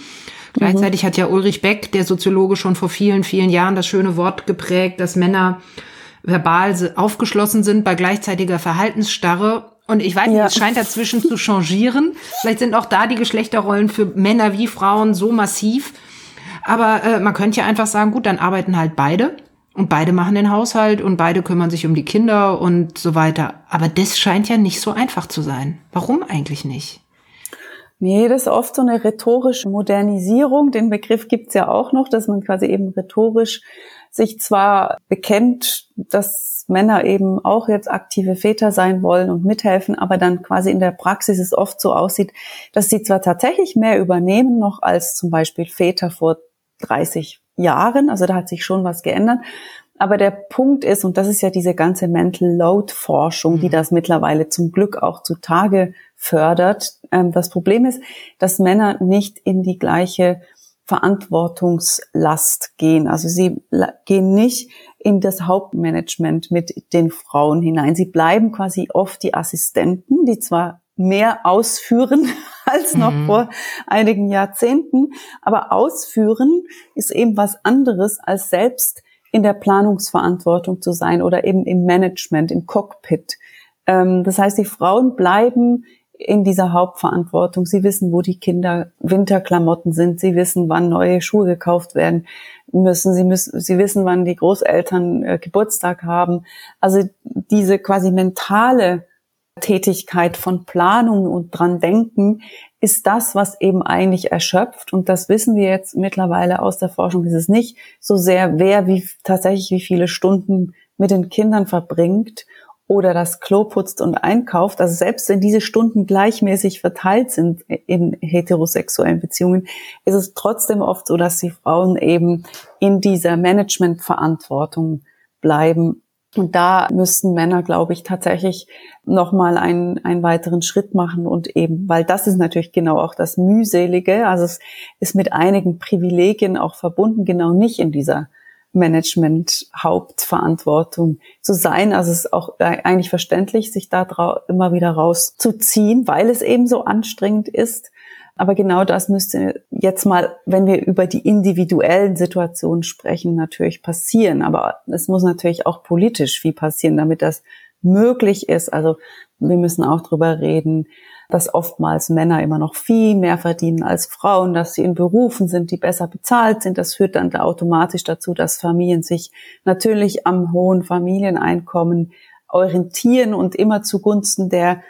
Gleichzeitig hat ja Ulrich Beck, der Soziologe, schon vor vielen, vielen Jahren das schöne Wort geprägt, dass Männer verbal aufgeschlossen sind bei gleichzeitiger Verhaltensstarre. Und ich weiß nicht, ja. es scheint dazwischen zu changieren. Vielleicht sind auch da die Geschlechterrollen für Männer wie Frauen so massiv. Aber äh, man könnte ja einfach sagen, gut, dann arbeiten halt beide. Und beide machen den Haushalt und beide kümmern sich um die Kinder und so weiter. Aber das scheint ja nicht so einfach zu sein. Warum eigentlich nicht? Nee, das ist oft so eine rhetorische Modernisierung. Den Begriff gibt's ja auch noch, dass man quasi eben rhetorisch sich zwar bekennt, dass Männer eben auch jetzt aktive Väter sein wollen und mithelfen, aber dann quasi in der Praxis es oft so aussieht, dass sie zwar tatsächlich mehr übernehmen noch als zum Beispiel Väter vor 30 Jahren, also da hat sich schon was geändert, aber der Punkt ist, und das ist ja diese ganze Mental Load Forschung, die mhm. das mittlerweile zum Glück auch zutage fördert. Ähm, das Problem ist, dass Männer nicht in die gleiche Verantwortungslast gehen. Also sie gehen nicht in das Hauptmanagement mit den Frauen hinein. Sie bleiben quasi oft die Assistenten, die zwar mehr ausführen als noch mhm. vor einigen Jahrzehnten. Aber ausführen ist eben was anderes als selbst in der Planungsverantwortung zu sein oder eben im Management, im Cockpit. Ähm, das heißt, die Frauen bleiben in dieser Hauptverantwortung. Sie wissen, wo die Kinder Winterklamotten sind. Sie wissen, wann neue Schuhe gekauft werden müssen. Sie müssen, sie wissen, wann die Großeltern äh, Geburtstag haben. Also diese quasi mentale Tätigkeit von Planung und dran denken ist das, was eben eigentlich erschöpft. Und das wissen wir jetzt mittlerweile aus der Forschung. Ist es nicht so sehr, wer wie tatsächlich wie viele Stunden mit den Kindern verbringt oder das Klo putzt und einkauft. Also selbst wenn diese Stunden gleichmäßig verteilt sind in heterosexuellen Beziehungen, ist es trotzdem oft so, dass die Frauen eben in dieser Managementverantwortung bleiben und da müssten Männer, glaube ich, tatsächlich nochmal einen, einen weiteren Schritt machen und eben, weil das ist natürlich genau auch das Mühselige. Also es ist mit einigen Privilegien auch verbunden, genau nicht in dieser Management-Hauptverantwortung zu sein. Also es ist auch eigentlich verständlich, sich da immer wieder rauszuziehen, weil es eben so anstrengend ist. Aber genau das müsste jetzt mal, wenn wir über die individuellen Situationen sprechen, natürlich passieren. Aber es muss natürlich auch politisch viel passieren, damit das möglich ist. Also wir müssen auch drüber reden, dass oftmals Männer immer noch viel mehr verdienen als Frauen, dass sie in Berufen sind, die besser bezahlt sind. Das führt dann automatisch dazu, dass Familien sich natürlich am hohen Familieneinkommen orientieren und immer zugunsten der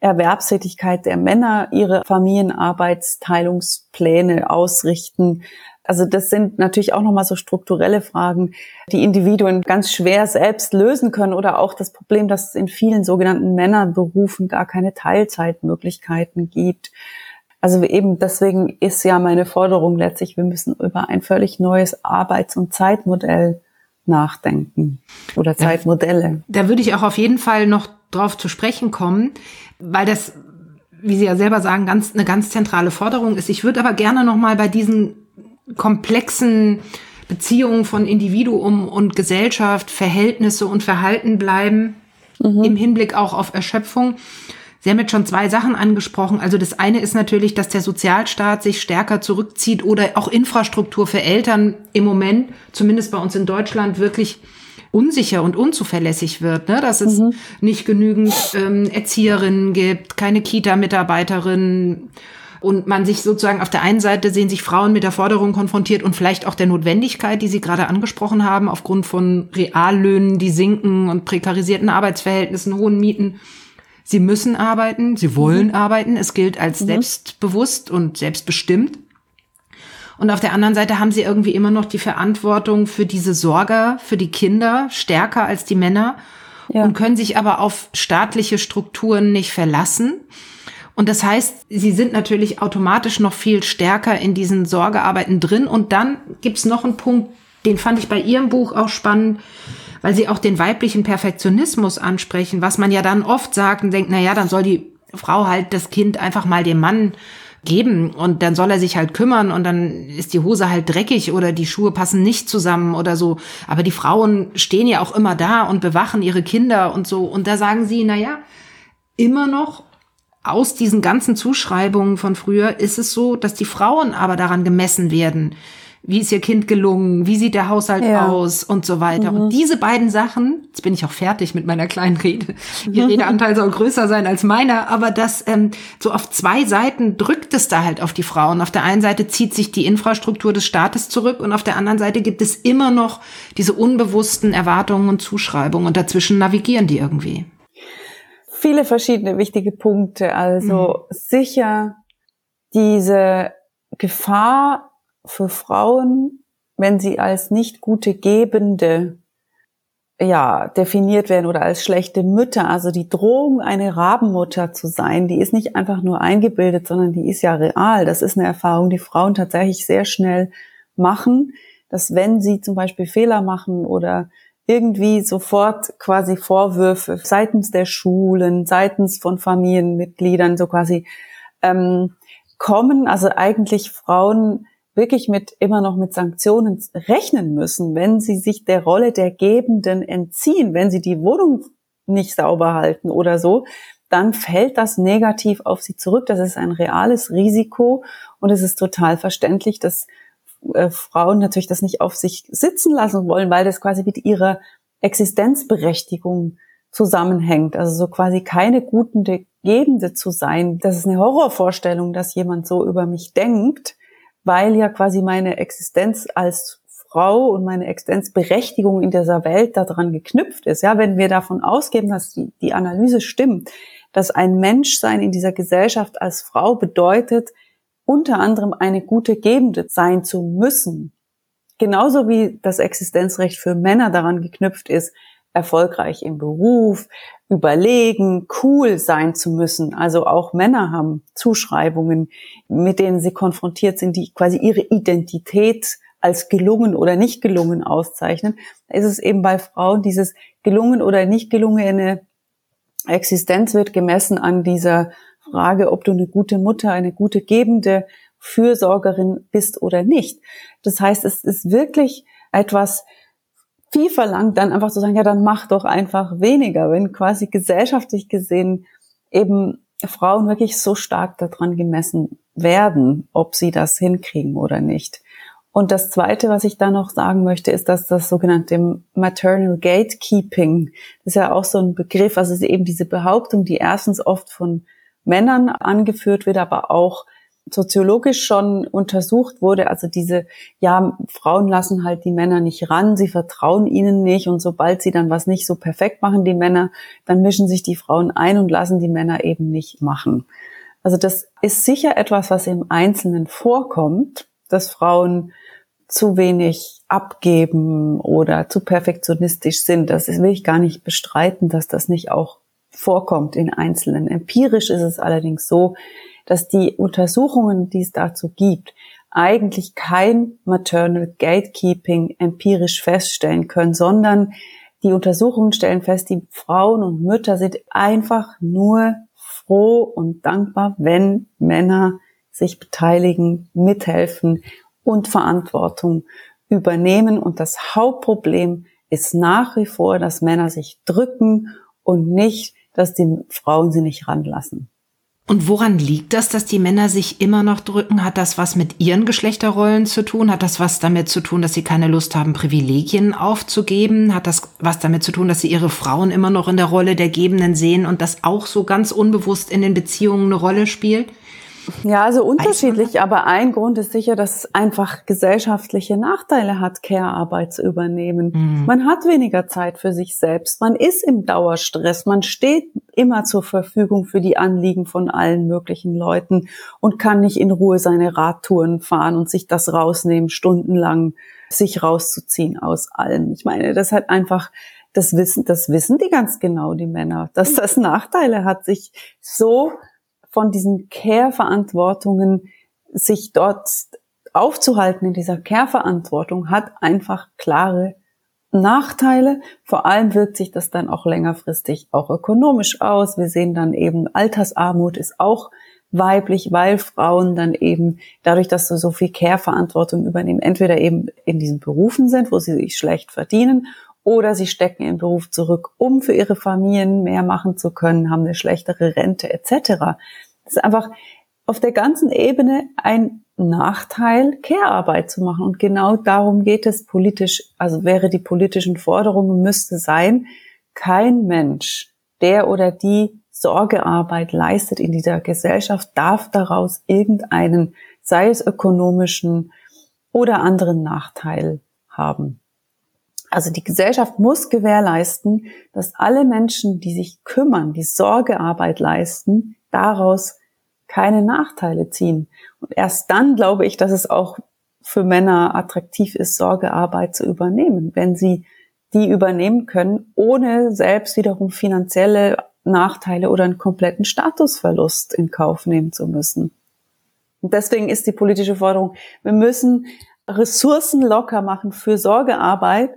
Erwerbstätigkeit der Männer ihre Familienarbeitsteilungspläne ausrichten. Also das sind natürlich auch nochmal so strukturelle Fragen, die Individuen ganz schwer selbst lösen können oder auch das Problem, dass es in vielen sogenannten Männerberufen gar keine Teilzeitmöglichkeiten gibt. Also eben deswegen ist ja meine Forderung letztlich, wir müssen über ein völlig neues Arbeits- und Zeitmodell nachdenken oder Zeitmodelle. Da, da würde ich auch auf jeden Fall noch drauf zu sprechen kommen, weil das, wie Sie ja selber sagen, ganz, eine ganz zentrale Forderung ist. Ich würde aber gerne noch mal bei diesen komplexen Beziehungen von Individuum und Gesellschaft, Verhältnisse und Verhalten bleiben, mhm. im Hinblick auch auf Erschöpfung. Sie haben jetzt schon zwei Sachen angesprochen. Also das eine ist natürlich, dass der Sozialstaat sich stärker zurückzieht oder auch Infrastruktur für Eltern im Moment, zumindest bei uns in Deutschland, wirklich unsicher und unzuverlässig wird, ne? dass es mhm. nicht genügend ähm, Erzieherinnen gibt, keine Kita-Mitarbeiterinnen und man sich sozusagen auf der einen Seite sehen sich Frauen mit der Forderung konfrontiert und vielleicht auch der Notwendigkeit, die Sie gerade angesprochen haben, aufgrund von Reallöhnen, die sinken und prekarisierten Arbeitsverhältnissen, hohen Mieten. Sie müssen arbeiten, sie wollen mhm. arbeiten. Es gilt als mhm. selbstbewusst und selbstbestimmt. Und auf der anderen Seite haben sie irgendwie immer noch die Verantwortung für diese Sorge, für die Kinder, stärker als die Männer ja. und können sich aber auf staatliche Strukturen nicht verlassen. Und das heißt, sie sind natürlich automatisch noch viel stärker in diesen Sorgearbeiten drin. Und dann gibt's noch einen Punkt, den fand ich bei Ihrem Buch auch spannend, weil Sie auch den weiblichen Perfektionismus ansprechen, was man ja dann oft sagt und denkt, na ja, dann soll die Frau halt das Kind einfach mal dem Mann geben und dann soll er sich halt kümmern und dann ist die Hose halt dreckig oder die Schuhe passen nicht zusammen oder so. Aber die Frauen stehen ja auch immer da und bewachen ihre Kinder und so. Und da sagen sie, na ja, immer noch aus diesen ganzen Zuschreibungen von früher ist es so, dass die Frauen aber daran gemessen werden wie ist ihr Kind gelungen, wie sieht der Haushalt ja. aus und so weiter. Mhm. Und diese beiden Sachen, jetzt bin ich auch fertig mit meiner kleinen Rede, ihr Redeanteil soll größer sein als meiner, aber das ähm, so auf zwei Seiten drückt es da halt auf die Frauen. Auf der einen Seite zieht sich die Infrastruktur des Staates zurück und auf der anderen Seite gibt es immer noch diese unbewussten Erwartungen und Zuschreibungen und dazwischen navigieren die irgendwie. Viele verschiedene wichtige Punkte. Also mhm. sicher diese Gefahr für Frauen, wenn sie als nicht gute Gebende ja, definiert werden oder als schlechte Mütter. Also die Drohung, eine Rabenmutter zu sein, die ist nicht einfach nur eingebildet, sondern die ist ja real. Das ist eine Erfahrung, die Frauen tatsächlich sehr schnell machen, dass wenn sie zum Beispiel Fehler machen oder irgendwie sofort quasi Vorwürfe seitens der Schulen, seitens von Familienmitgliedern so quasi ähm, kommen. Also eigentlich Frauen wirklich mit immer noch mit Sanktionen rechnen müssen, wenn sie sich der Rolle der Gebenden entziehen, wenn sie die Wohnung nicht sauber halten oder so, dann fällt das negativ auf sie zurück. Das ist ein reales Risiko und es ist total verständlich, dass äh, Frauen natürlich das nicht auf sich sitzen lassen wollen, weil das quasi mit ihrer Existenzberechtigung zusammenhängt. Also so quasi keine guten Gebende zu sein. Das ist eine Horrorvorstellung, dass jemand so über mich denkt, weil ja quasi meine Existenz als Frau und meine Existenzberechtigung in dieser Welt daran geknüpft ist. Ja, wenn wir davon ausgehen, dass die, die Analyse stimmt, dass ein Menschsein in dieser Gesellschaft als Frau bedeutet, unter anderem eine gute Gebende sein zu müssen. Genauso wie das Existenzrecht für Männer daran geknüpft ist, erfolgreich im Beruf, überlegen, cool sein zu müssen. Also auch Männer haben Zuschreibungen, mit denen sie konfrontiert sind, die quasi ihre Identität als gelungen oder nicht gelungen auszeichnen. Da ist es eben bei Frauen dieses gelungen oder nicht gelungene Existenz wird gemessen an dieser Frage, ob du eine gute Mutter, eine gute gebende Fürsorgerin bist oder nicht. Das heißt, es ist wirklich etwas, viel verlangt, dann einfach zu sagen, ja, dann mach doch einfach weniger, wenn quasi gesellschaftlich gesehen eben Frauen wirklich so stark daran gemessen werden, ob sie das hinkriegen oder nicht. Und das Zweite, was ich da noch sagen möchte, ist, dass das sogenannte Maternal Gatekeeping, das ist ja auch so ein Begriff, also eben diese Behauptung, die erstens oft von Männern angeführt wird, aber auch soziologisch schon untersucht wurde, also diese, ja, Frauen lassen halt die Männer nicht ran, sie vertrauen ihnen nicht und sobald sie dann was nicht so perfekt machen, die Männer, dann mischen sich die Frauen ein und lassen die Männer eben nicht machen. Also das ist sicher etwas, was im Einzelnen vorkommt, dass Frauen zu wenig abgeben oder zu perfektionistisch sind. Das will ich gar nicht bestreiten, dass das nicht auch vorkommt in Einzelnen. Empirisch ist es allerdings so, dass die Untersuchungen, die es dazu gibt, eigentlich kein Maternal Gatekeeping empirisch feststellen können, sondern die Untersuchungen stellen fest, die Frauen und Mütter sind einfach nur froh und dankbar, wenn Männer sich beteiligen, mithelfen und Verantwortung übernehmen. Und das Hauptproblem ist nach wie vor, dass Männer sich drücken und nicht, dass die Frauen sie nicht ranlassen. Und woran liegt das, dass die Männer sich immer noch drücken? Hat das was mit ihren Geschlechterrollen zu tun? Hat das was damit zu tun, dass sie keine Lust haben, Privilegien aufzugeben? Hat das was damit zu tun, dass sie ihre Frauen immer noch in der Rolle der Gebenden sehen und das auch so ganz unbewusst in den Beziehungen eine Rolle spielt? Ja, also unterschiedlich, aber ein Grund ist sicher, dass es einfach gesellschaftliche Nachteile hat, Care-Arbeit zu übernehmen. Mhm. Man hat weniger Zeit für sich selbst, man ist im Dauerstress, man steht immer zur Verfügung für die Anliegen von allen möglichen Leuten und kann nicht in Ruhe seine Radtouren fahren und sich das rausnehmen, stundenlang sich rauszuziehen aus allem. Ich meine, das hat einfach das wissen, das wissen die ganz genau, die Männer, dass das Nachteile hat, sich so von diesen Care-Verantwortungen sich dort aufzuhalten in dieser Care-Verantwortung hat einfach klare Nachteile. Vor allem wirkt sich das dann auch längerfristig auch ökonomisch aus. Wir sehen dann eben, Altersarmut ist auch weiblich, weil Frauen dann eben dadurch, dass sie so viel Care-Verantwortung übernehmen, entweder eben in diesen Berufen sind, wo sie sich schlecht verdienen oder sie stecken im Beruf zurück, um für ihre Familien mehr machen zu können, haben eine schlechtere Rente etc. Das ist einfach auf der ganzen Ebene ein Nachteil, Care-Arbeit zu machen. Und genau darum geht es politisch, also wäre die politischen Forderung, müsste sein, kein Mensch, der oder die Sorgearbeit leistet in dieser Gesellschaft, darf daraus irgendeinen, sei es ökonomischen oder anderen Nachteil haben. Also die Gesellschaft muss gewährleisten, dass alle Menschen, die sich kümmern, die Sorgearbeit leisten, daraus keine Nachteile ziehen. Und erst dann glaube ich, dass es auch für Männer attraktiv ist, Sorgearbeit zu übernehmen, wenn sie die übernehmen können, ohne selbst wiederum finanzielle Nachteile oder einen kompletten Statusverlust in Kauf nehmen zu müssen. Und deswegen ist die politische Forderung, wir müssen Ressourcen locker machen für Sorgearbeit.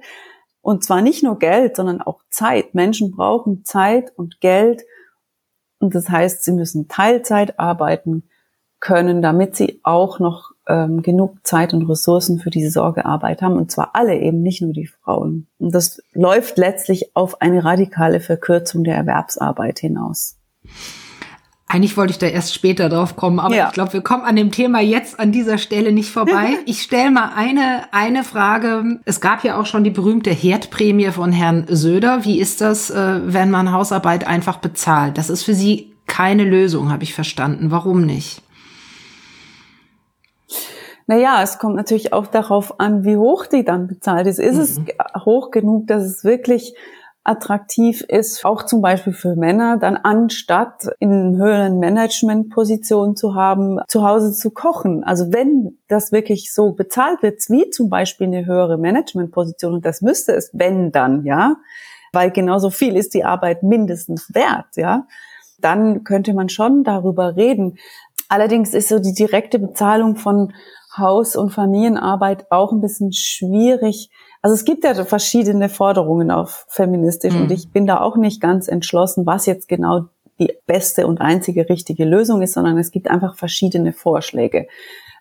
Und zwar nicht nur Geld, sondern auch Zeit. Menschen brauchen Zeit und Geld. Und das heißt, sie müssen Teilzeit arbeiten können, damit sie auch noch ähm, genug Zeit und Ressourcen für diese Sorgearbeit haben. Und zwar alle eben, nicht nur die Frauen. Und das läuft letztlich auf eine radikale Verkürzung der Erwerbsarbeit hinaus. Eigentlich wollte ich da erst später drauf kommen, aber ja. ich glaube, wir kommen an dem Thema jetzt an dieser Stelle nicht vorbei. Ich stelle mal eine, eine Frage. Es gab ja auch schon die berühmte Herdprämie von Herrn Söder. Wie ist das, äh, wenn man Hausarbeit einfach bezahlt? Das ist für Sie keine Lösung, habe ich verstanden. Warum nicht? Naja, es kommt natürlich auch darauf an, wie hoch die dann bezahlt ist. Ist mhm. es hoch genug, dass es wirklich attraktiv ist, auch zum Beispiel für Männer, dann anstatt in höheren Managementpositionen zu haben, zu Hause zu kochen. Also wenn das wirklich so bezahlt wird, wie zum Beispiel eine höhere Managementposition, und das müsste es, wenn dann, ja, weil genauso viel ist die Arbeit mindestens wert, ja, dann könnte man schon darüber reden. Allerdings ist so die direkte Bezahlung von Haus- und Familienarbeit auch ein bisschen schwierig, also es gibt ja verschiedene Forderungen auf feministisch mhm. und ich bin da auch nicht ganz entschlossen, was jetzt genau die beste und einzige richtige Lösung ist, sondern es gibt einfach verschiedene Vorschläge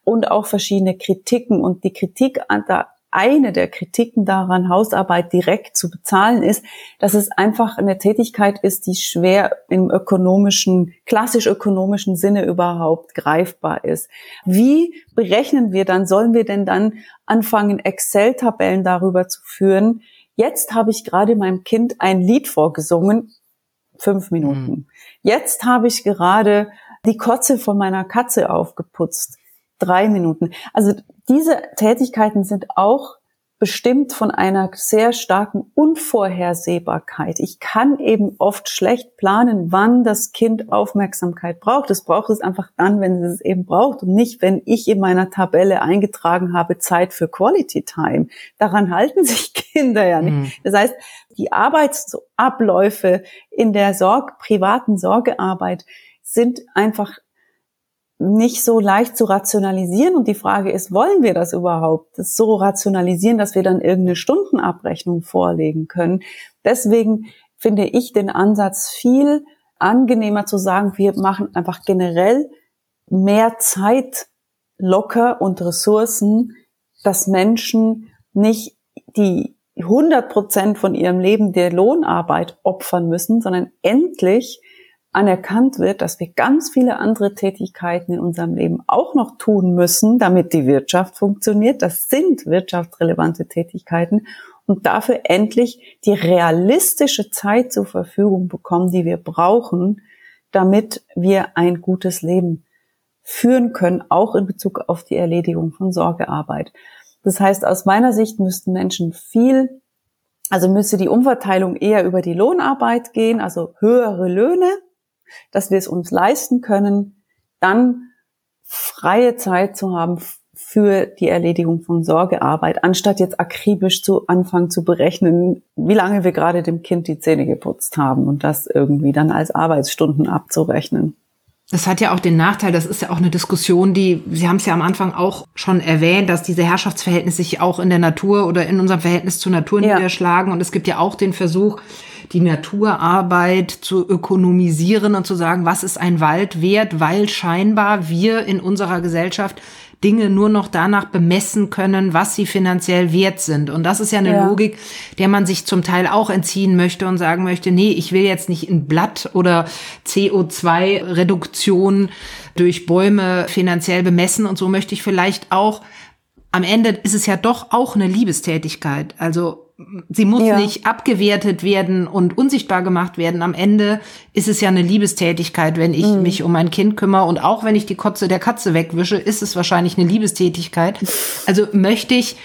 und auch verschiedene Kritiken und die Kritik an der eine der Kritiken daran, Hausarbeit direkt zu bezahlen, ist, dass es einfach eine Tätigkeit ist, die schwer im ökonomischen, klassisch ökonomischen Sinne überhaupt greifbar ist. Wie berechnen wir dann, sollen wir denn dann anfangen, Excel-Tabellen darüber zu führen? Jetzt habe ich gerade meinem Kind ein Lied vorgesungen, fünf Minuten. Mhm. Jetzt habe ich gerade die Kotze von meiner Katze aufgeputzt drei Minuten. Also diese Tätigkeiten sind auch bestimmt von einer sehr starken Unvorhersehbarkeit. Ich kann eben oft schlecht planen, wann das Kind Aufmerksamkeit braucht. Es braucht es einfach dann, wenn es es eben braucht und nicht, wenn ich in meiner Tabelle eingetragen habe, Zeit für Quality Time. Daran halten sich Kinder ja nicht. Mhm. Das heißt, die Arbeitsabläufe in der Sorg privaten Sorgearbeit sind einfach nicht so leicht zu rationalisieren. Und die Frage ist, wollen wir das überhaupt? Das so rationalisieren, dass wir dann irgendeine Stundenabrechnung vorlegen können. Deswegen finde ich den Ansatz viel angenehmer zu sagen, wir machen einfach generell mehr Zeit locker und Ressourcen, dass Menschen nicht die 100 Prozent von ihrem Leben der Lohnarbeit opfern müssen, sondern endlich anerkannt wird, dass wir ganz viele andere Tätigkeiten in unserem Leben auch noch tun müssen, damit die Wirtschaft funktioniert. Das sind wirtschaftsrelevante Tätigkeiten und dafür endlich die realistische Zeit zur Verfügung bekommen, die wir brauchen, damit wir ein gutes Leben führen können, auch in Bezug auf die Erledigung von Sorgearbeit. Das heißt, aus meiner Sicht müssten Menschen viel, also müsste die Umverteilung eher über die Lohnarbeit gehen, also höhere Löhne, dass wir es uns leisten können, dann freie Zeit zu haben für die Erledigung von Sorgearbeit, anstatt jetzt akribisch zu anfangen zu berechnen, wie lange wir gerade dem Kind die Zähne geputzt haben und das irgendwie dann als Arbeitsstunden abzurechnen. Das hat ja auch den Nachteil, das ist ja auch eine Diskussion, die, Sie haben es ja am Anfang auch schon erwähnt, dass diese Herrschaftsverhältnisse sich auch in der Natur oder in unserem Verhältnis zur Natur ja. niederschlagen. Und es gibt ja auch den Versuch, die Naturarbeit zu ökonomisieren und zu sagen, was ist ein Wald wert, weil scheinbar wir in unserer Gesellschaft Dinge nur noch danach bemessen können, was sie finanziell wert sind. Und das ist ja eine ja. Logik, der man sich zum Teil auch entziehen möchte und sagen möchte, nee, ich will jetzt nicht in Blatt oder CO2-Reduktion durch Bäume finanziell bemessen und so möchte ich vielleicht auch am Ende ist es ja doch auch eine Liebestätigkeit. Also sie muss ja. nicht abgewertet werden und unsichtbar gemacht werden. Am Ende ist es ja eine Liebestätigkeit, wenn ich mhm. mich um mein Kind kümmere und auch wenn ich die Kotze der Katze wegwische, ist es wahrscheinlich eine Liebestätigkeit. Also möchte ich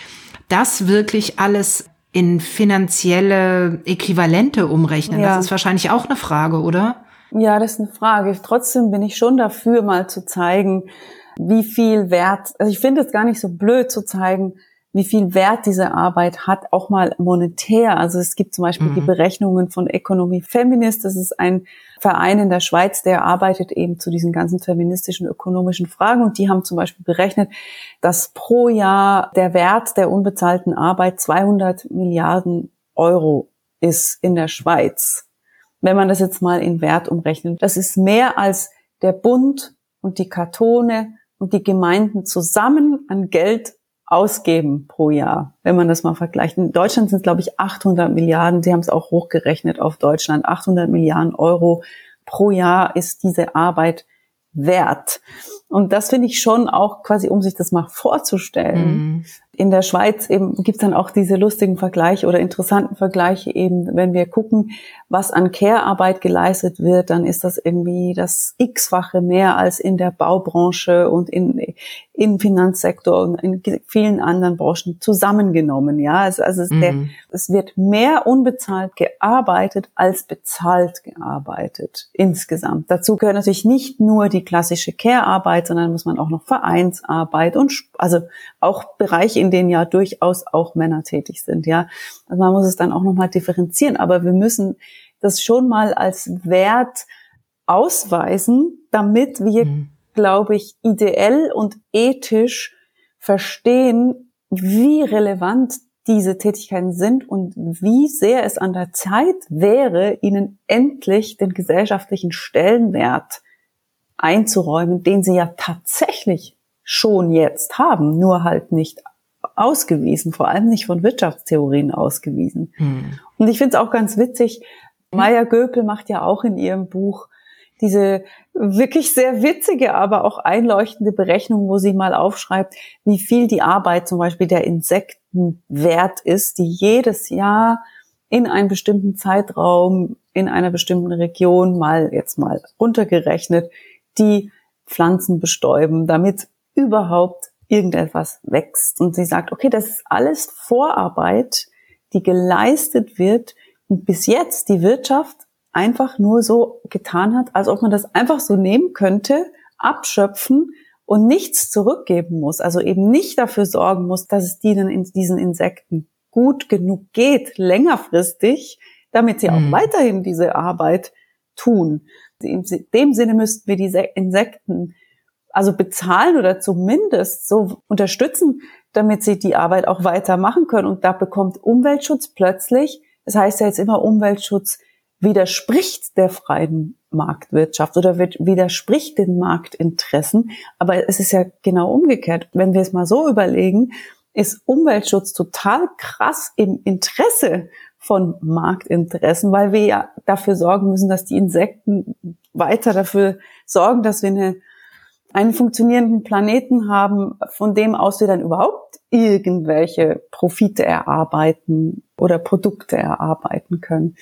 das wirklich alles in finanzielle Äquivalente umrechnen? Ja. Das ist wahrscheinlich auch eine Frage, oder? Ja, das ist eine Frage. Trotzdem bin ich schon dafür, mal zu zeigen, wie viel Wert, also ich finde es gar nicht so blöd zu zeigen, wie viel Wert diese Arbeit hat, auch mal monetär. Also es gibt zum Beispiel mhm. die Berechnungen von Economy Feminist. Das ist ein Verein in der Schweiz, der arbeitet eben zu diesen ganzen feministischen ökonomischen Fragen. Und die haben zum Beispiel berechnet, dass pro Jahr der Wert der unbezahlten Arbeit 200 Milliarden Euro ist in der Schweiz. Wenn man das jetzt mal in Wert umrechnet. Das ist mehr als der Bund und die Kantone und die Gemeinden zusammen an Geld ausgeben pro Jahr, wenn man das mal vergleicht. In Deutschland sind es, glaube ich, 800 Milliarden. Sie haben es auch hochgerechnet auf Deutschland. 800 Milliarden Euro pro Jahr ist diese Arbeit wert. Und das finde ich schon auch quasi, um sich das mal vorzustellen. Mhm. In der Schweiz eben gibt's dann auch diese lustigen Vergleiche oder interessanten Vergleiche eben, wenn wir gucken, was an Care-Arbeit geleistet wird, dann ist das irgendwie das x-fache mehr als in der Baubranche und in, im Finanzsektor und in vielen anderen Branchen zusammengenommen. Ja, also es, mhm. der, es wird mehr unbezahlt gearbeitet als bezahlt gearbeitet insgesamt. Dazu gehört natürlich nicht nur die klassische Care-Arbeit, sondern muss man auch noch Vereinsarbeit und also auch Bereiche, in denen ja durchaus auch Männer tätig sind. Ja, also man muss es dann auch noch mal differenzieren, aber wir müssen das schon mal als Wert ausweisen, damit wir, mhm. glaube ich, ideell und ethisch verstehen, wie relevant diese Tätigkeiten sind und wie sehr es an der Zeit wäre, ihnen endlich den gesellschaftlichen Stellenwert einzuräumen, den sie ja tatsächlich schon jetzt haben, nur halt nicht ausgewiesen, vor allem nicht von Wirtschaftstheorien ausgewiesen. Hm. Und ich finde es auch ganz witzig, Maya Göpel macht ja auch in ihrem Buch diese wirklich sehr witzige, aber auch einleuchtende Berechnung, wo sie mal aufschreibt, wie viel die Arbeit zum Beispiel der Insekten wert ist, die jedes Jahr in einem bestimmten Zeitraum, in einer bestimmten Region mal jetzt mal runtergerechnet, die Pflanzen bestäuben, damit überhaupt irgendetwas wächst. Und sie sagt, okay, das ist alles Vorarbeit, die geleistet wird und bis jetzt die Wirtschaft einfach nur so getan hat, als ob man das einfach so nehmen könnte, abschöpfen und nichts zurückgeben muss. Also eben nicht dafür sorgen muss, dass es diesen, diesen Insekten gut genug geht, längerfristig, damit sie auch mhm. weiterhin diese Arbeit tun. In dem Sinne müssten wir diese Insekten also bezahlen oder zumindest so unterstützen, damit sie die Arbeit auch weitermachen können. Und da bekommt Umweltschutz plötzlich, das heißt ja jetzt immer Umweltschutz widerspricht der freien Marktwirtschaft oder widerspricht den Marktinteressen. Aber es ist ja genau umgekehrt. Wenn wir es mal so überlegen, ist Umweltschutz total krass im Interesse von Marktinteressen, weil wir ja dafür sorgen müssen, dass die Insekten weiter dafür sorgen, dass wir eine, einen funktionierenden Planeten haben, von dem aus wir dann überhaupt irgendwelche Profite erarbeiten oder Produkte erarbeiten können.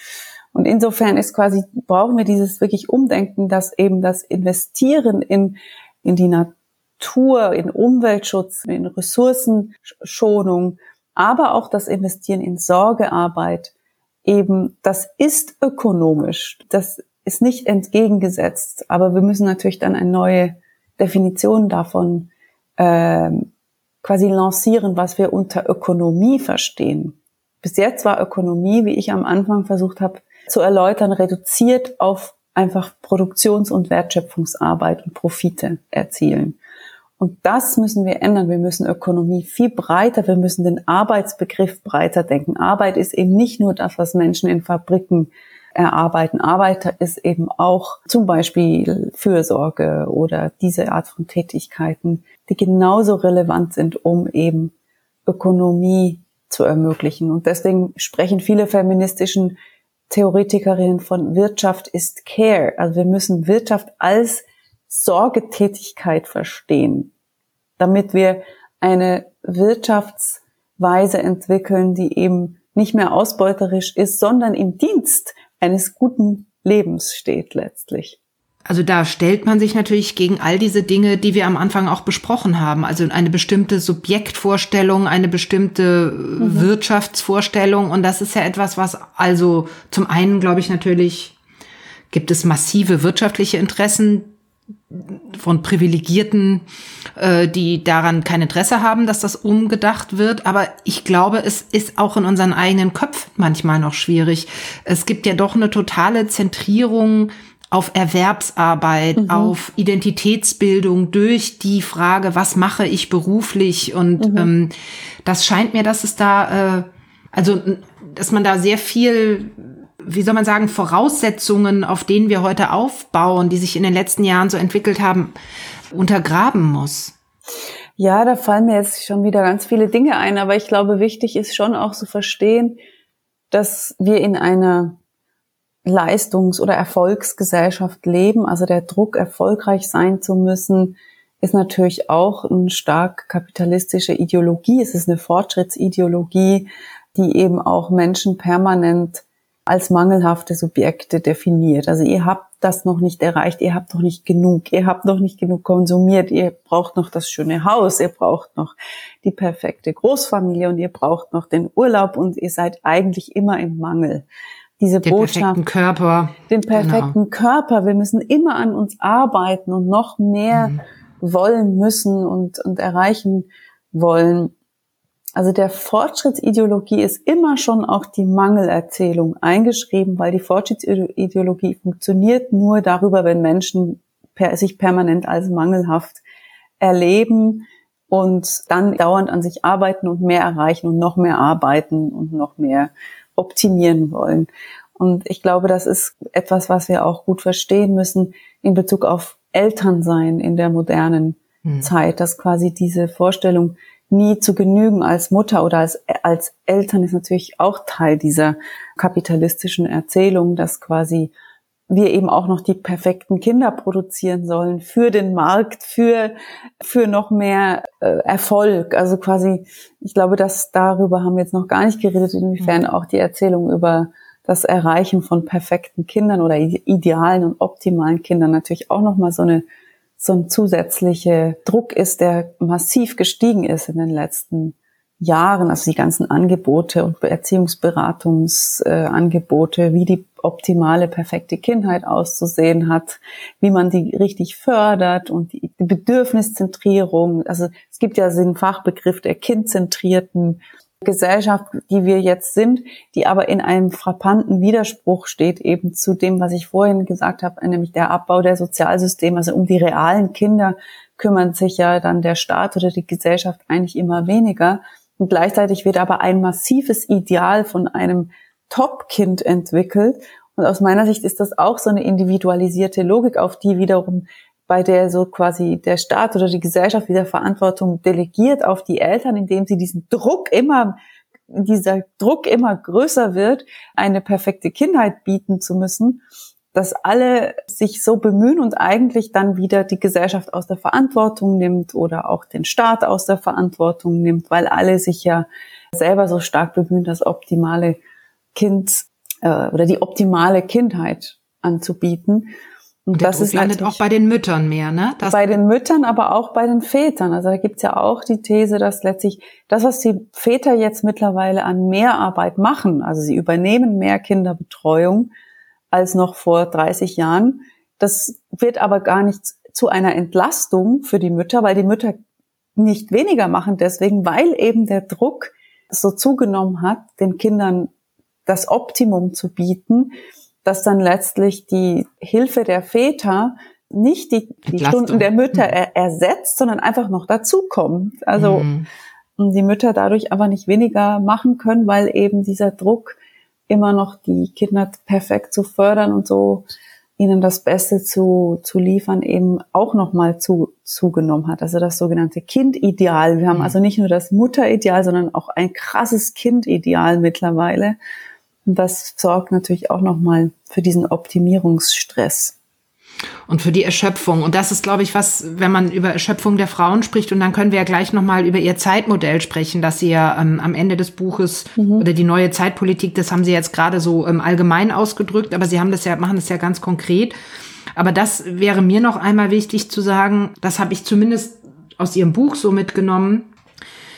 Und insofern ist quasi, brauchen wir dieses wirklich Umdenken, dass eben das Investieren in, in die Natur, in Umweltschutz, in Ressourcenschonung, aber auch das Investieren in Sorgearbeit eben, das ist ökonomisch. Das ist nicht entgegengesetzt, aber wir müssen natürlich dann eine neue Definition davon ähm, quasi lancieren, was wir unter Ökonomie verstehen. Bis jetzt war Ökonomie, wie ich am Anfang versucht habe zu erläutern, reduziert auf einfach Produktions- und Wertschöpfungsarbeit und Profite erzielen. Und das müssen wir ändern. Wir müssen Ökonomie viel breiter, wir müssen den Arbeitsbegriff breiter denken. Arbeit ist eben nicht nur das, was Menschen in Fabriken erarbeiten. Arbeit ist eben auch zum Beispiel Fürsorge oder diese Art von Tätigkeiten, die genauso relevant sind, um eben Ökonomie zu ermöglichen. Und deswegen sprechen viele feministischen Theoretikerinnen von Wirtschaft ist Care. Also wir müssen Wirtschaft als Sorgetätigkeit verstehen damit wir eine Wirtschaftsweise entwickeln, die eben nicht mehr ausbeuterisch ist, sondern im Dienst eines guten Lebens steht letztlich. Also da stellt man sich natürlich gegen all diese Dinge, die wir am Anfang auch besprochen haben. Also eine bestimmte Subjektvorstellung, eine bestimmte mhm. Wirtschaftsvorstellung. Und das ist ja etwas, was also zum einen, glaube ich, natürlich gibt es massive wirtschaftliche Interessen, von Privilegierten, äh, die daran kein Interesse haben, dass das umgedacht wird. Aber ich glaube, es ist auch in unseren eigenen Köpfen manchmal noch schwierig. Es gibt ja doch eine totale Zentrierung auf Erwerbsarbeit, mhm. auf Identitätsbildung durch die Frage, was mache ich beruflich? Und mhm. ähm, das scheint mir, dass es da, äh, also dass man da sehr viel wie soll man sagen, Voraussetzungen, auf denen wir heute aufbauen, die sich in den letzten Jahren so entwickelt haben, untergraben muss? Ja, da fallen mir jetzt schon wieder ganz viele Dinge ein, aber ich glaube, wichtig ist schon auch zu verstehen, dass wir in einer Leistungs- oder Erfolgsgesellschaft leben. Also der Druck, erfolgreich sein zu müssen, ist natürlich auch eine stark kapitalistische Ideologie. Es ist eine Fortschrittsideologie, die eben auch Menschen permanent als mangelhafte Subjekte definiert. Also ihr habt das noch nicht erreicht, ihr habt noch nicht genug, ihr habt noch nicht genug konsumiert, ihr braucht noch das schöne Haus, ihr braucht noch die perfekte Großfamilie und ihr braucht noch den Urlaub und ihr seid eigentlich immer im Mangel. Diese den Botschaft, perfekten Körper. den perfekten genau. Körper, wir müssen immer an uns arbeiten und noch mehr mhm. wollen müssen und, und erreichen wollen. Also der Fortschrittsideologie ist immer schon auch die Mangelerzählung eingeschrieben, weil die Fortschrittsideologie funktioniert nur darüber, wenn Menschen per, sich permanent als mangelhaft erleben und dann dauernd an sich arbeiten und mehr erreichen und noch mehr arbeiten und noch mehr optimieren wollen. Und ich glaube, das ist etwas, was wir auch gut verstehen müssen in Bezug auf Elternsein in der modernen hm. Zeit, dass quasi diese Vorstellung, nie zu genügen als Mutter oder als, als Eltern ist natürlich auch Teil dieser kapitalistischen Erzählung, dass quasi wir eben auch noch die perfekten Kinder produzieren sollen für den Markt, für, für noch mehr äh, Erfolg. Also quasi, ich glaube, dass darüber haben wir jetzt noch gar nicht geredet, inwiefern mhm. auch die Erzählung über das Erreichen von perfekten Kindern oder idealen und optimalen Kindern natürlich auch nochmal so eine so ein zusätzlicher Druck ist, der massiv gestiegen ist in den letzten Jahren, also die ganzen Angebote und Erziehungsberatungsangebote, wie die optimale, perfekte Kindheit auszusehen hat, wie man die richtig fördert und die Bedürfniszentrierung. Also es gibt ja den Fachbegriff der kindzentrierten Gesellschaft, die wir jetzt sind, die aber in einem frappanten Widerspruch steht eben zu dem, was ich vorhin gesagt habe, nämlich der Abbau der Sozialsysteme. Also um die realen Kinder kümmert sich ja dann der Staat oder die Gesellschaft eigentlich immer weniger. Und gleichzeitig wird aber ein massives Ideal von einem Top-Kind entwickelt. Und aus meiner Sicht ist das auch so eine individualisierte Logik, auf die wiederum bei der so quasi der Staat oder die Gesellschaft wieder Verantwortung delegiert auf die Eltern, indem sie diesen Druck immer, dieser Druck immer größer wird, eine perfekte Kindheit bieten zu müssen, dass alle sich so bemühen und eigentlich dann wieder die Gesellschaft aus der Verantwortung nimmt oder auch den Staat aus der Verantwortung nimmt, weil alle sich ja selber so stark bemühen, das optimale Kind äh, oder die optimale Kindheit anzubieten. Und das ist landet auch bei den Müttern mehr, ne? Das bei den Müttern, aber auch bei den Vätern. Also da gibt's ja auch die These, dass letztlich das, was die Väter jetzt mittlerweile an Mehrarbeit machen, also sie übernehmen mehr Kinderbetreuung als noch vor 30 Jahren, das wird aber gar nicht zu einer Entlastung für die Mütter, weil die Mütter nicht weniger machen deswegen, weil eben der Druck so zugenommen hat, den Kindern das Optimum zu bieten, dass dann letztlich die Hilfe der Väter nicht die, die Stunden der Mütter mhm. er, ersetzt, sondern einfach noch dazukommt. Also mhm. die Mütter dadurch aber nicht weniger machen können, weil eben dieser Druck immer noch die Kinder perfekt zu fördern und so ihnen das Beste zu, zu liefern eben auch nochmal zu, zugenommen hat. Also das sogenannte Kindideal. Wir haben mhm. also nicht nur das Mutterideal, sondern auch ein krasses Kindideal mittlerweile. Und das sorgt natürlich auch nochmal für diesen Optimierungsstress. Und für die Erschöpfung. Und das ist, glaube ich, was, wenn man über Erschöpfung der Frauen spricht, und dann können wir ja gleich nochmal über ihr Zeitmodell sprechen, dass sie ja ähm, am Ende des Buches mhm. oder die neue Zeitpolitik, das haben sie jetzt gerade so ähm, allgemein ausgedrückt, aber sie haben das ja, machen das ja ganz konkret. Aber das wäre mir noch einmal wichtig zu sagen, das habe ich zumindest aus ihrem Buch so mitgenommen,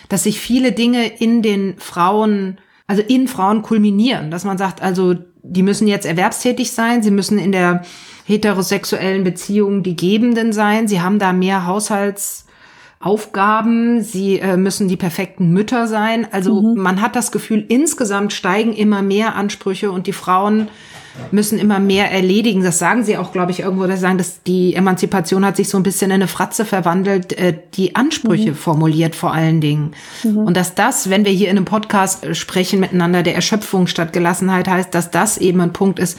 dass sich viele Dinge in den Frauen also in Frauen kulminieren, dass man sagt, also die müssen jetzt erwerbstätig sein, sie müssen in der heterosexuellen Beziehung die Gebenden sein, sie haben da mehr Haushaltsaufgaben, sie äh, müssen die perfekten Mütter sein. Also mhm. man hat das Gefühl, insgesamt steigen immer mehr Ansprüche und die Frauen müssen immer mehr erledigen. Das sagen sie auch, glaube ich, irgendwo, dass sie sagen, dass die Emanzipation hat sich so ein bisschen in eine Fratze verwandelt, äh, die Ansprüche mhm. formuliert vor allen Dingen. Mhm. Und dass das, wenn wir hier in einem Podcast sprechen miteinander, der Erschöpfung statt Gelassenheit heißt, dass das eben ein Punkt ist,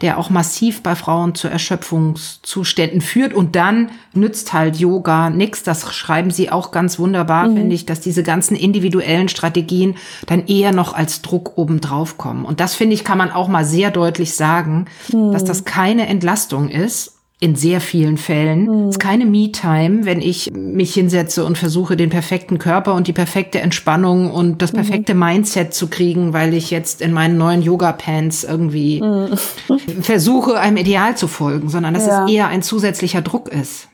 der auch massiv bei Frauen zu Erschöpfungszuständen führt. Und dann nützt halt Yoga nichts. Das schreiben sie auch ganz wunderbar, mhm. finde ich, dass diese ganzen individuellen Strategien dann eher noch als Druck obendrauf kommen. Und das, finde ich, kann man auch mal sehr deutlich sagen, mhm. dass das keine Entlastung ist in sehr vielen Fällen. Mhm. Es ist keine Me-Time, wenn ich mich hinsetze und versuche, den perfekten Körper und die perfekte Entspannung und das mhm. perfekte mhm. Mindset zu kriegen, weil ich jetzt in meinen neuen Yoga-Pants irgendwie mhm. versuche, einem Ideal zu folgen, sondern dass ja. es eher ein zusätzlicher Druck ist.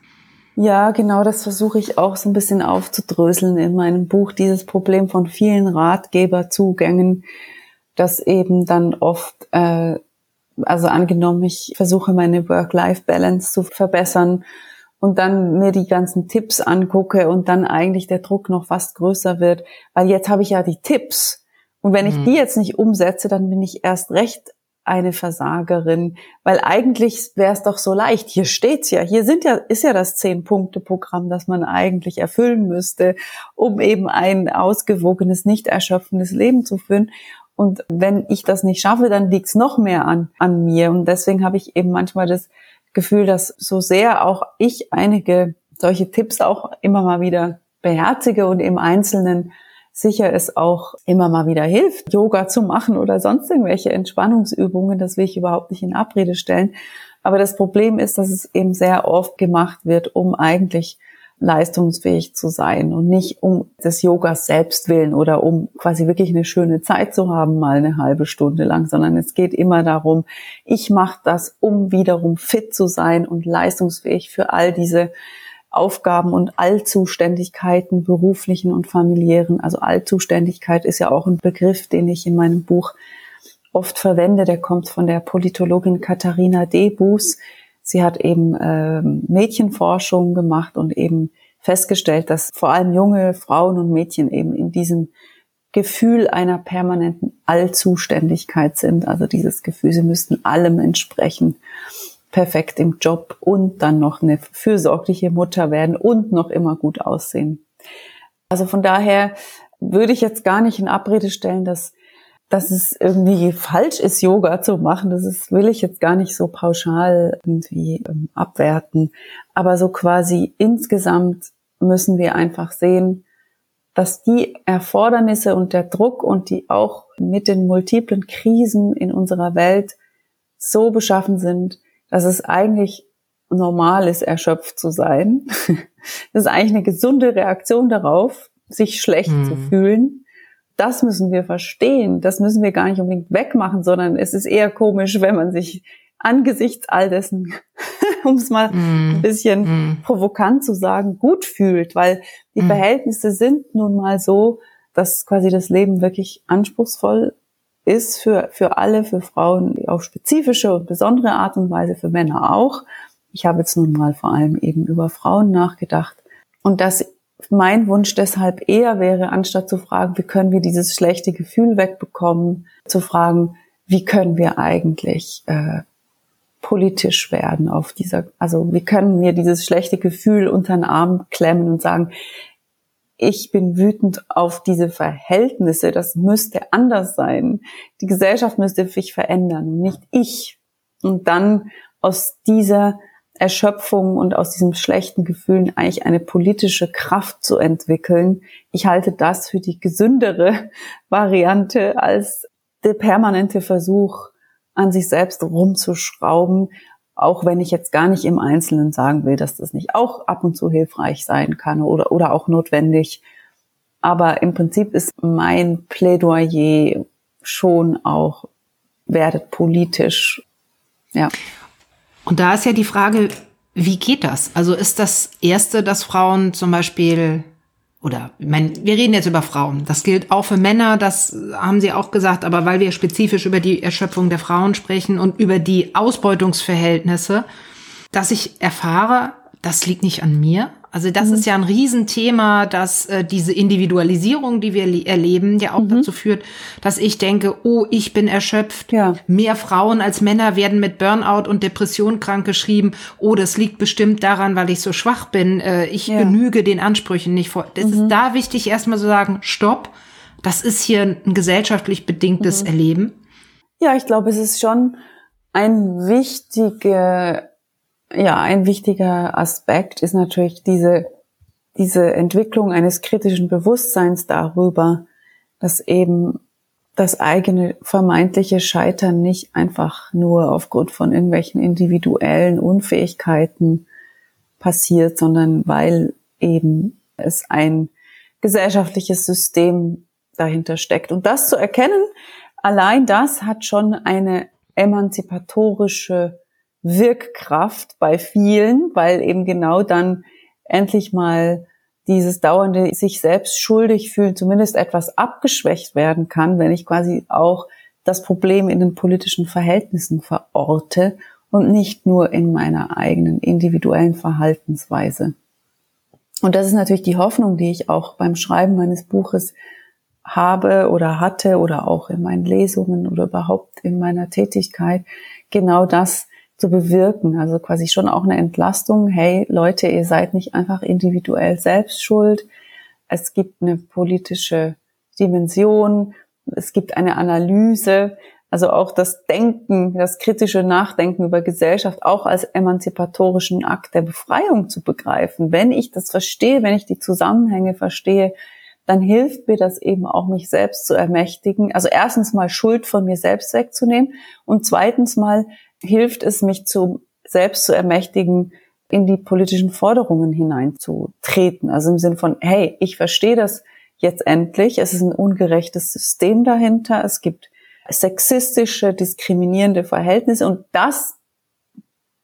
Ja, genau, das versuche ich auch so ein bisschen aufzudröseln in meinem Buch, dieses Problem von vielen Ratgeberzugängen, dass eben dann oft äh, also angenommen, ich versuche meine Work-Life-Balance zu verbessern und dann mir die ganzen Tipps angucke und dann eigentlich der Druck noch fast größer wird, weil jetzt habe ich ja die Tipps. Und wenn ich mhm. die jetzt nicht umsetze, dann bin ich erst recht eine Versagerin, weil eigentlich wäre es doch so leicht. Hier steht's ja, hier sind ja ist ja das zehn Punkte Programm, das man eigentlich erfüllen müsste, um eben ein ausgewogenes, nicht erschöpfendes Leben zu führen. Und wenn ich das nicht schaffe, dann liegt es noch mehr an, an mir. Und deswegen habe ich eben manchmal das Gefühl, dass so sehr auch ich einige solche Tipps auch immer mal wieder beherzige und im Einzelnen sicher es auch immer mal wieder hilft, Yoga zu machen oder sonst irgendwelche Entspannungsübungen. Das will ich überhaupt nicht in Abrede stellen. Aber das Problem ist, dass es eben sehr oft gemacht wird, um eigentlich leistungsfähig zu sein und nicht um des Yogas selbst willen oder um quasi wirklich eine schöne Zeit zu haben, mal eine halbe Stunde lang, sondern es geht immer darum, ich mache das, um wiederum fit zu sein und leistungsfähig für all diese Aufgaben und Allzuständigkeiten, beruflichen und familiären. Also Allzuständigkeit ist ja auch ein Begriff, den ich in meinem Buch oft verwende. Der kommt von der Politologin Katharina Debus, Sie hat eben äh, Mädchenforschung gemacht und eben festgestellt, dass vor allem junge Frauen und Mädchen eben in diesem Gefühl einer permanenten Allzuständigkeit sind. Also dieses Gefühl, sie müssten allem entsprechen, perfekt im Job und dann noch eine fürsorgliche Mutter werden und noch immer gut aussehen. Also von daher würde ich jetzt gar nicht in Abrede stellen, dass dass es irgendwie falsch ist, Yoga zu machen. Das ist, will ich jetzt gar nicht so pauschal irgendwie ähm, abwerten. Aber so quasi insgesamt müssen wir einfach sehen, dass die Erfordernisse und der Druck und die auch mit den multiplen Krisen in unserer Welt so beschaffen sind, dass es eigentlich normal ist, erschöpft zu sein. Das ist eigentlich eine gesunde Reaktion darauf, sich schlecht mhm. zu fühlen das müssen wir verstehen. Das müssen wir gar nicht unbedingt wegmachen, sondern es ist eher komisch, wenn man sich angesichts all dessen, um es mal mm. ein bisschen mm. provokant zu sagen, gut fühlt, weil die mm. Verhältnisse sind nun mal so, dass quasi das Leben wirklich anspruchsvoll ist für, für alle, für Frauen auf spezifische und besondere Art und Weise, für Männer auch. Ich habe jetzt nun mal vor allem eben über Frauen nachgedacht. Und dass mein Wunsch deshalb eher wäre, anstatt zu fragen, wie können wir dieses schlechte Gefühl wegbekommen, zu fragen, wie können wir eigentlich äh, politisch werden auf dieser, also wie können wir dieses schlechte Gefühl unter den Arm klemmen und sagen, ich bin wütend auf diese Verhältnisse, das müsste anders sein. Die Gesellschaft müsste sich verändern, nicht ich. Und dann aus dieser Erschöpfung und aus diesem schlechten Gefühlen eigentlich eine politische Kraft zu entwickeln. Ich halte das für die gesündere Variante als der permanente Versuch, an sich selbst rumzuschrauben, auch wenn ich jetzt gar nicht im Einzelnen sagen will, dass das nicht auch ab und zu hilfreich sein kann oder, oder auch notwendig. Aber im Prinzip ist mein Plädoyer schon auch, werdet politisch. Ja. Und da ist ja die Frage, wie geht das? Also ist das Erste, dass Frauen zum Beispiel oder ich meine, wir reden jetzt über Frauen. Das gilt auch für Männer, das haben sie auch gesagt, aber weil wir spezifisch über die Erschöpfung der Frauen sprechen und über die Ausbeutungsverhältnisse, dass ich erfahre, das liegt nicht an mir, also das mhm. ist ja ein Riesenthema, dass äh, diese Individualisierung, die wir erleben, ja auch mhm. dazu führt, dass ich denke, oh, ich bin erschöpft. Ja. Mehr Frauen als Männer werden mit Burnout und Depression krank geschrieben. Oh, das liegt bestimmt daran, weil ich so schwach bin. Äh, ich ja. genüge den Ansprüchen nicht vor. Das mhm. ist da wichtig, erstmal zu sagen, stopp. Das ist hier ein gesellschaftlich bedingtes mhm. Erleben. Ja, ich glaube, es ist schon ein wichtiger, ja, ein wichtiger Aspekt ist natürlich diese, diese Entwicklung eines kritischen Bewusstseins darüber, dass eben das eigene vermeintliche Scheitern nicht einfach nur aufgrund von irgendwelchen individuellen Unfähigkeiten passiert, sondern weil eben es ein gesellschaftliches System dahinter steckt. Und das zu erkennen, allein das hat schon eine emanzipatorische Wirkkraft bei vielen, weil eben genau dann endlich mal dieses dauernde sich selbst schuldig fühlen zumindest etwas abgeschwächt werden kann, wenn ich quasi auch das Problem in den politischen Verhältnissen verorte und nicht nur in meiner eigenen individuellen Verhaltensweise. Und das ist natürlich die Hoffnung, die ich auch beim Schreiben meines Buches habe oder hatte oder auch in meinen Lesungen oder überhaupt in meiner Tätigkeit, genau das zu bewirken. Also quasi schon auch eine Entlastung. Hey Leute, ihr seid nicht einfach individuell selbst schuld. Es gibt eine politische Dimension. Es gibt eine Analyse. Also auch das Denken, das kritische Nachdenken über Gesellschaft auch als emanzipatorischen Akt der Befreiung zu begreifen. Wenn ich das verstehe, wenn ich die Zusammenhänge verstehe, dann hilft mir das eben auch, mich selbst zu ermächtigen. Also erstens mal Schuld von mir selbst wegzunehmen und zweitens mal hilft es, mich zu, selbst zu ermächtigen, in die politischen Forderungen hineinzutreten. Also im Sinne von, hey, ich verstehe das jetzt endlich. Es ist ein ungerechtes System dahinter. Es gibt sexistische, diskriminierende Verhältnisse und das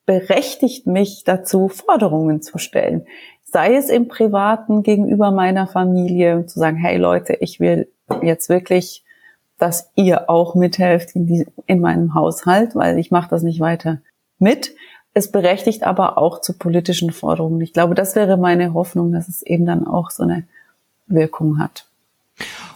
berechtigt mich dazu, Forderungen zu stellen. Sei es im Privaten gegenüber meiner Familie, zu sagen, hey Leute, ich will jetzt wirklich dass ihr auch mithelft in, die, in meinem Haushalt, weil ich mache das nicht weiter mit. Es berechtigt aber auch zu politischen Forderungen. Ich glaube, das wäre meine Hoffnung, dass es eben dann auch so eine Wirkung hat.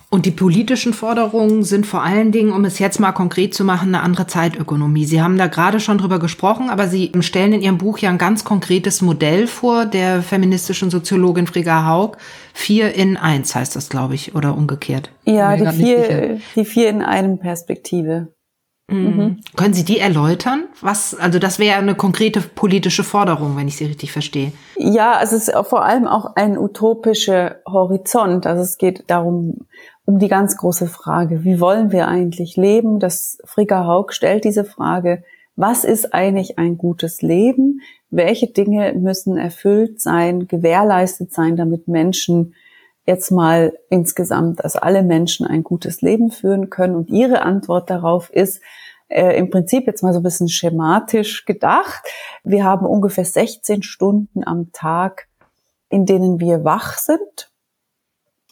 Und die politischen Forderungen sind vor allen Dingen, um es jetzt mal konkret zu machen, eine andere Zeitökonomie. Sie haben da gerade schon drüber gesprochen, aber Sie stellen in Ihrem Buch ja ein ganz konkretes Modell vor, der feministischen Soziologin Frigga Haug. Vier in eins heißt das, glaube ich, oder umgekehrt. Ja, die vier, die vier in einem Perspektive. Mhm. mhm. Können Sie die erläutern? Was, also das wäre eine konkrete politische Forderung, wenn ich Sie richtig verstehe. Ja, es ist vor allem auch ein utopischer Horizont. Also es geht darum, um die ganz große Frage, wie wollen wir eigentlich leben? Das Frigga Haug stellt diese Frage, was ist eigentlich ein gutes Leben? Welche Dinge müssen erfüllt sein, gewährleistet sein, damit Menschen jetzt mal insgesamt, dass alle Menschen ein gutes Leben führen können? Und ihre Antwort darauf ist, äh, im Prinzip jetzt mal so ein bisschen schematisch gedacht. Wir haben ungefähr 16 Stunden am Tag, in denen wir wach sind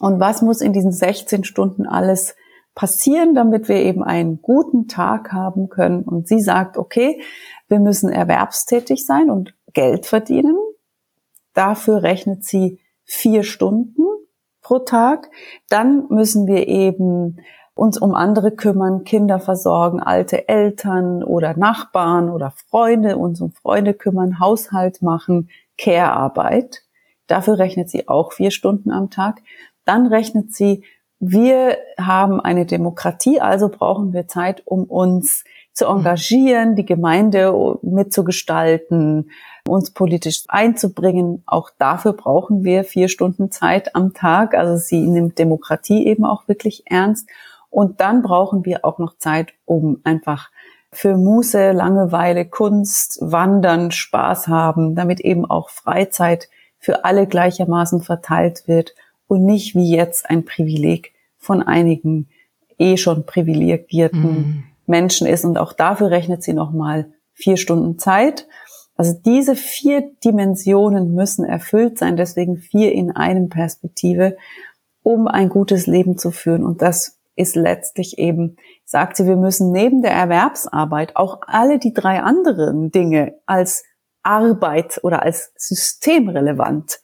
und was muss in diesen 16 Stunden alles passieren, damit wir eben einen guten Tag haben können. Und sie sagt, okay, wir müssen erwerbstätig sein und Geld verdienen. Dafür rechnet sie vier Stunden pro Tag. Dann müssen wir eben uns um andere kümmern, Kinder versorgen, alte Eltern oder Nachbarn oder Freunde, uns um Freunde kümmern, Haushalt machen, Care-Arbeit. Dafür rechnet sie auch vier Stunden am Tag. Dann rechnet sie, wir haben eine Demokratie, also brauchen wir Zeit, um uns zu engagieren, die Gemeinde mitzugestalten, uns politisch einzubringen. Auch dafür brauchen wir vier Stunden Zeit am Tag. Also sie nimmt Demokratie eben auch wirklich ernst. Und dann brauchen wir auch noch Zeit, um einfach für Muße, Langeweile, Kunst, Wandern, Spaß haben, damit eben auch Freizeit für alle gleichermaßen verteilt wird und nicht wie jetzt ein Privileg von einigen eh schon privilegierten mhm. Menschen ist. Und auch dafür rechnet sie nochmal vier Stunden Zeit. Also diese vier Dimensionen müssen erfüllt sein, deswegen vier in einem Perspektive, um ein gutes Leben zu führen. Und das ist letztlich eben, sagt sie, wir müssen neben der Erwerbsarbeit auch alle die drei anderen Dinge als Arbeit oder als systemrelevant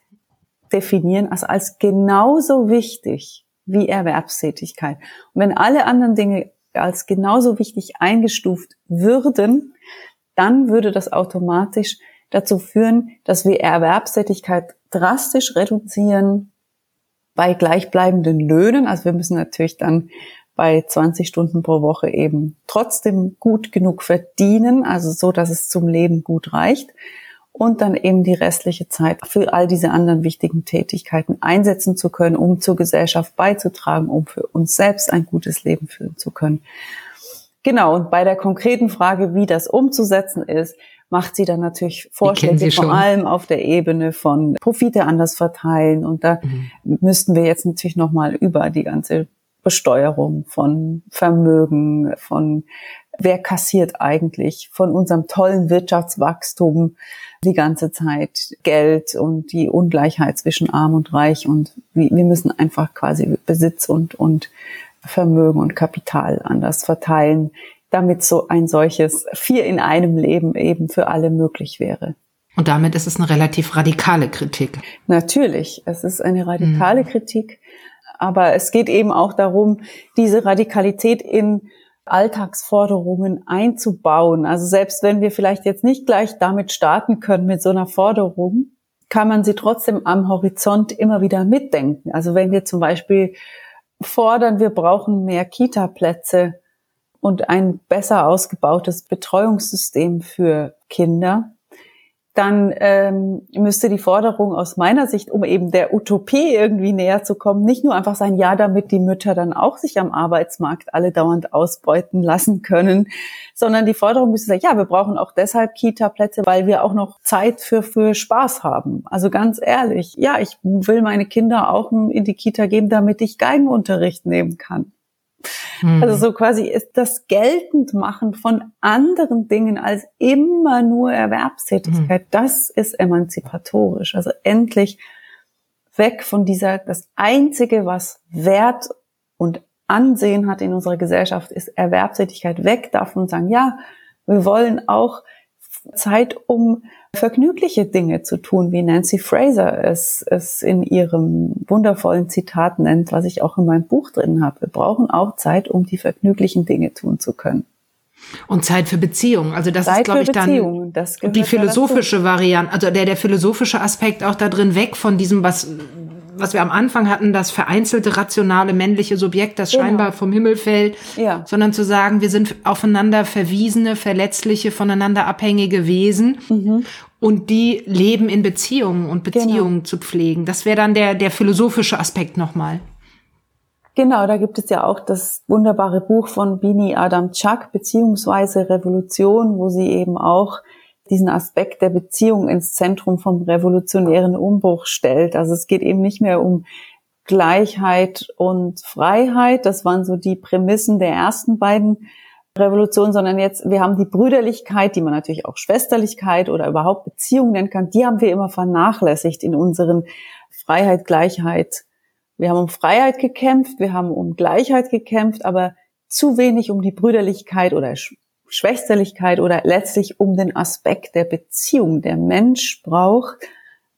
definieren als, als genauso wichtig wie Erwerbstätigkeit. Und wenn alle anderen Dinge als genauso wichtig eingestuft würden, dann würde das automatisch dazu führen, dass wir Erwerbstätigkeit drastisch reduzieren bei gleichbleibenden Löhnen. Also wir müssen natürlich dann bei 20 Stunden pro Woche eben trotzdem gut genug verdienen, also so, dass es zum Leben gut reicht und dann eben die restliche Zeit für all diese anderen wichtigen Tätigkeiten einsetzen zu können, um zur Gesellschaft beizutragen, um für uns selbst ein gutes Leben führen zu können. Genau, und bei der konkreten Frage, wie das umzusetzen ist, macht sie dann natürlich Vorschläge, vor allem auf der Ebene von Profite anders verteilen. Und da mhm. müssten wir jetzt natürlich nochmal über die ganze Besteuerung von Vermögen, von wer kassiert eigentlich von unserem tollen Wirtschaftswachstum die ganze Zeit Geld und die Ungleichheit zwischen Arm und Reich und wir müssen einfach quasi Besitz und, und Vermögen und Kapital anders verteilen, damit so ein solches vier in einem Leben eben für alle möglich wäre. Und damit ist es eine relativ radikale Kritik. Natürlich, es ist eine radikale mhm. Kritik, aber es geht eben auch darum, diese Radikalität in Alltagsforderungen einzubauen. Also selbst wenn wir vielleicht jetzt nicht gleich damit starten können mit so einer Forderung, kann man sie trotzdem am Horizont immer wieder mitdenken. Also wenn wir zum Beispiel fordern, wir brauchen mehr Kita-Plätze und ein besser ausgebautes Betreuungssystem für Kinder, dann ähm, müsste die Forderung aus meiner Sicht, um eben der Utopie irgendwie näher zu kommen, nicht nur einfach sein, ja, damit die Mütter dann auch sich am Arbeitsmarkt alle dauernd ausbeuten lassen können, sondern die Forderung müsste sein, ja, wir brauchen auch deshalb Kita-Plätze, weil wir auch noch Zeit für, für Spaß haben. Also ganz ehrlich, ja, ich will meine Kinder auch in die Kita geben, damit ich Geigenunterricht nehmen kann. Mhm. Also so quasi ist das geltend machen von anderen Dingen als immer nur Erwerbstätigkeit. Mhm. Das ist emanzipatorisch. Also endlich weg von dieser, das einzige, was Wert und Ansehen hat in unserer Gesellschaft, ist Erwerbstätigkeit. Weg davon sagen, ja, wir wollen auch Zeit, um vergnügliche Dinge zu tun, wie Nancy Fraser es, es in ihrem wundervollen Zitat nennt, was ich auch in meinem Buch drin habe. Wir brauchen auch Zeit, um die vergnüglichen Dinge tun zu können. Und Zeit für Beziehungen. Also das Zeit ist, glaube ich, dann die philosophische Variante, also der, der philosophische Aspekt auch da drin weg von diesem, was was wir am Anfang hatten, das vereinzelte rationale männliche Subjekt, das genau. scheinbar vom Himmel fällt, ja. sondern zu sagen, wir sind aufeinander verwiesene, verletzliche, voneinander abhängige Wesen mhm. und die leben in Beziehungen und genau. Beziehungen genau. zu pflegen. Das wäre dann der, der philosophische Aspekt nochmal. Genau, da gibt es ja auch das wunderbare Buch von Bini Adam Chak, beziehungsweise Revolution, wo sie eben auch diesen Aspekt der Beziehung ins Zentrum vom revolutionären Umbruch stellt. Also es geht eben nicht mehr um Gleichheit und Freiheit. Das waren so die Prämissen der ersten beiden Revolutionen, sondern jetzt, wir haben die Brüderlichkeit, die man natürlich auch Schwesterlichkeit oder überhaupt Beziehung nennen kann, die haben wir immer vernachlässigt in unseren Freiheit, Gleichheit. Wir haben um Freiheit gekämpft, wir haben um Gleichheit gekämpft, aber zu wenig um die Brüderlichkeit oder Schwächsterlichkeit oder letztlich um den Aspekt der Beziehung. Der Mensch braucht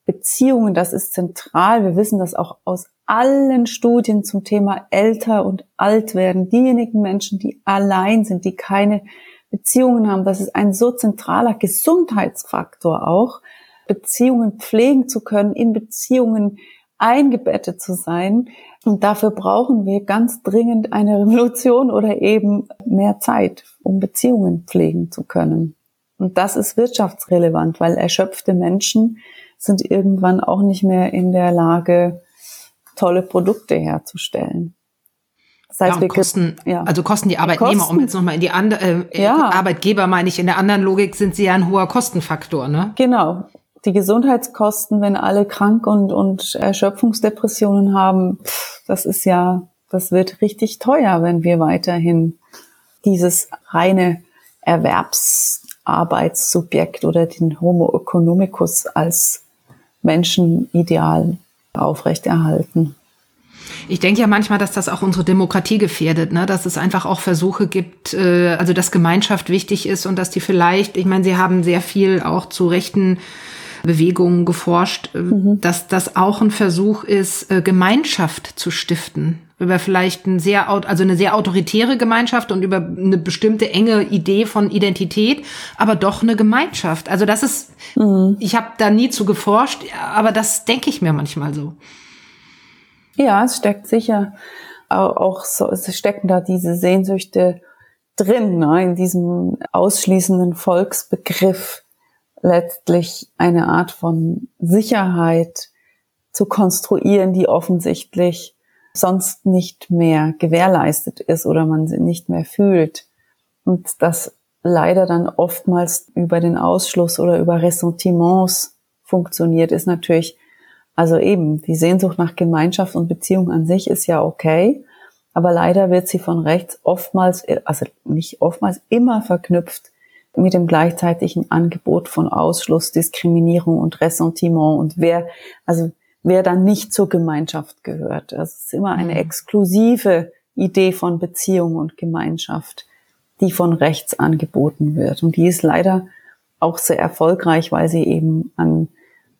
Beziehungen, das ist zentral. Wir wissen das auch aus allen Studien zum Thema älter und alt werden. Diejenigen Menschen, die allein sind, die keine Beziehungen haben, das ist ein so zentraler Gesundheitsfaktor auch, Beziehungen pflegen zu können, in Beziehungen eingebettet zu sein. Und dafür brauchen wir ganz dringend eine Revolution oder eben mehr Zeit, um Beziehungen pflegen zu können. Und das ist wirtschaftsrelevant, weil erschöpfte Menschen sind irgendwann auch nicht mehr in der Lage, tolle Produkte herzustellen. Das heißt, ja, wir kosten, ja. also kosten die Arbeitnehmer, kosten, um jetzt nochmal in die andere, äh, ja. Arbeitgeber meine ich, in der anderen Logik sind sie ja ein hoher Kostenfaktor, ne? Genau die Gesundheitskosten, wenn alle krank und, und Erschöpfungsdepressionen haben, pff, das ist ja, das wird richtig teuer, wenn wir weiterhin dieses reine Erwerbsarbeitssubjekt oder den Homo economicus als Menschenideal aufrechterhalten. Ich denke ja manchmal, dass das auch unsere Demokratie gefährdet, ne? dass es einfach auch Versuche gibt, äh, also dass Gemeinschaft wichtig ist und dass die vielleicht, ich meine, Sie haben sehr viel auch zu rechten Bewegungen geforscht, äh, mhm. dass das auch ein Versuch ist, äh, Gemeinschaft zu stiften. Über vielleicht ein sehr, also eine sehr autoritäre Gemeinschaft und über eine bestimmte enge Idee von Identität, aber doch eine Gemeinschaft. Also das ist, mhm. ich habe da nie zu geforscht, aber das denke ich mir manchmal so. Ja, es steckt sicher auch so, es stecken da diese Sehnsüchte drin, ne, in diesem ausschließenden Volksbegriff letztlich eine Art von Sicherheit zu konstruieren, die offensichtlich sonst nicht mehr gewährleistet ist oder man sie nicht mehr fühlt. Und das leider dann oftmals über den Ausschluss oder über Ressentiments funktioniert, ist natürlich, also eben, die Sehnsucht nach Gemeinschaft und Beziehung an sich ist ja okay, aber leider wird sie von rechts oftmals, also nicht oftmals, immer verknüpft mit dem gleichzeitigen Angebot von Ausschluss, Diskriminierung und Ressentiment und wer, also wer dann nicht zur Gemeinschaft gehört. Das ist immer eine mhm. exklusive Idee von Beziehung und Gemeinschaft, die von rechts angeboten wird. Und die ist leider auch sehr erfolgreich, weil sie eben an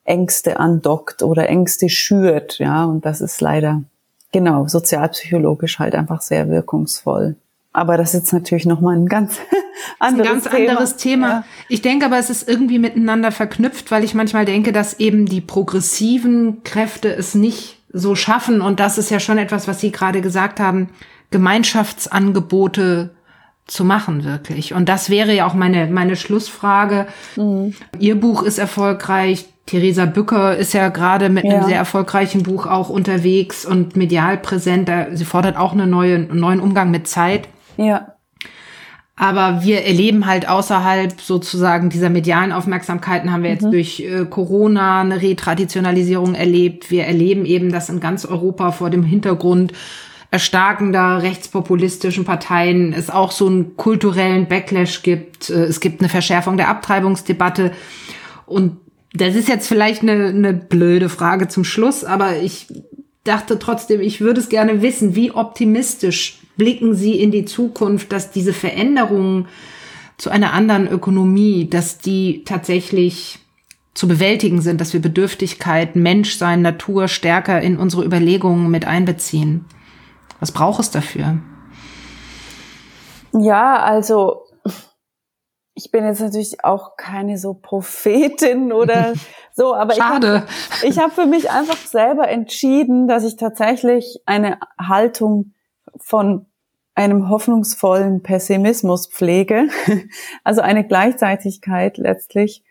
Ängste andockt oder Ängste schürt, ja. Und das ist leider, genau, sozialpsychologisch halt einfach sehr wirkungsvoll. Aber das ist jetzt natürlich nochmal ein ganz anderes ein ganz Thema. anderes Thema. Ja. Ich denke aber, es ist irgendwie miteinander verknüpft, weil ich manchmal denke, dass eben die progressiven Kräfte es nicht so schaffen. Und das ist ja schon etwas, was Sie gerade gesagt haben, Gemeinschaftsangebote zu machen, wirklich. Und das wäre ja auch meine, meine Schlussfrage. Mhm. Ihr Buch ist erfolgreich. Theresa Bücker ist ja gerade mit ja. einem sehr erfolgreichen Buch auch unterwegs und medial präsent. Sie fordert auch eine neue, einen neuen Umgang mit Zeit. Ja. Aber wir erleben halt außerhalb sozusagen dieser medialen Aufmerksamkeiten haben wir jetzt mhm. durch äh, Corona eine Retraditionalisierung erlebt. Wir erleben eben, dass in ganz Europa vor dem Hintergrund erstarkender rechtspopulistischen Parteien es auch so einen kulturellen Backlash gibt. Äh, es gibt eine Verschärfung der Abtreibungsdebatte. Und das ist jetzt vielleicht eine, eine blöde Frage zum Schluss, aber ich dachte trotzdem, ich würde es gerne wissen, wie optimistisch blicken Sie in die Zukunft, dass diese Veränderungen zu einer anderen Ökonomie, dass die tatsächlich zu bewältigen sind, dass wir Bedürftigkeit, Menschsein, Natur stärker in unsere Überlegungen mit einbeziehen? Was braucht es dafür? Ja, also ich bin jetzt natürlich auch keine so Prophetin oder so, aber Schade. ich habe ich hab für mich einfach selber entschieden, dass ich tatsächlich eine Haltung von einem hoffnungsvollen Pessimismus pflege, also eine Gleichzeitigkeit letztlich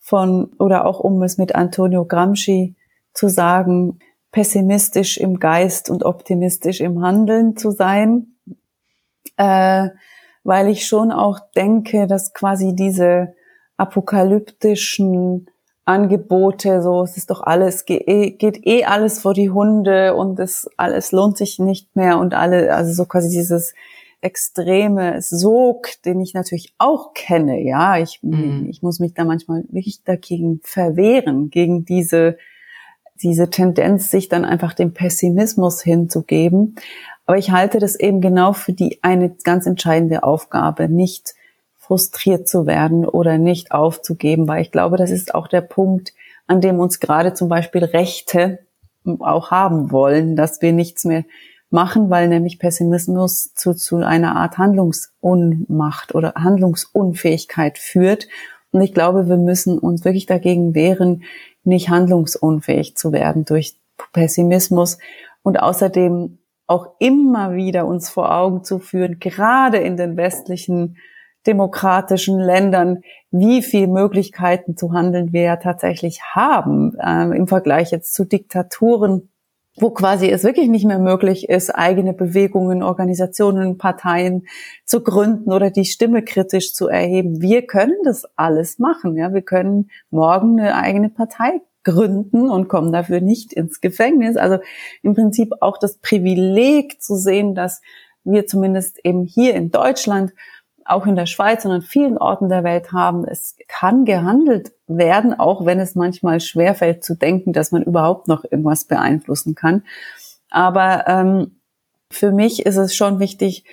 von, oder auch um es mit Antonio Gramsci zu sagen, pessimistisch im Geist und optimistisch im Handeln zu sein, äh, weil ich schon auch denke, dass quasi diese apokalyptischen Angebote, so es ist doch alles, geht eh, geht eh alles vor die Hunde und es alles lohnt sich nicht mehr und alle, also so quasi dieses extreme Sog, den ich natürlich auch kenne, ja, ich, mhm. ich muss mich da manchmal wirklich dagegen verwehren, gegen diese, diese Tendenz, sich dann einfach dem Pessimismus hinzugeben. Aber ich halte das eben genau für die eine ganz entscheidende Aufgabe, nicht frustriert zu werden oder nicht aufzugeben, weil ich glaube, das ist auch der Punkt, an dem uns gerade zum Beispiel Rechte auch haben wollen, dass wir nichts mehr machen, weil nämlich Pessimismus zu, zu einer Art Handlungsunmacht oder Handlungsunfähigkeit führt. Und ich glaube, wir müssen uns wirklich dagegen wehren, nicht handlungsunfähig zu werden durch Pessimismus und außerdem auch immer wieder uns vor Augen zu führen, gerade in den westlichen demokratischen Ländern, wie viel Möglichkeiten zu handeln wir ja tatsächlich haben äh, im Vergleich jetzt zu Diktaturen, wo quasi es wirklich nicht mehr möglich ist, eigene Bewegungen, Organisationen, Parteien zu gründen oder die Stimme kritisch zu erheben. Wir können das alles machen. Ja, wir können morgen eine eigene Partei gründen und kommen dafür nicht ins Gefängnis. Also im Prinzip auch das Privileg zu sehen, dass wir zumindest eben hier in Deutschland auch in der Schweiz und an vielen Orten der Welt haben. Es kann gehandelt werden, auch wenn es manchmal schwerfällt zu denken, dass man überhaupt noch irgendwas beeinflussen kann. Aber ähm, für mich ist es schon wichtig,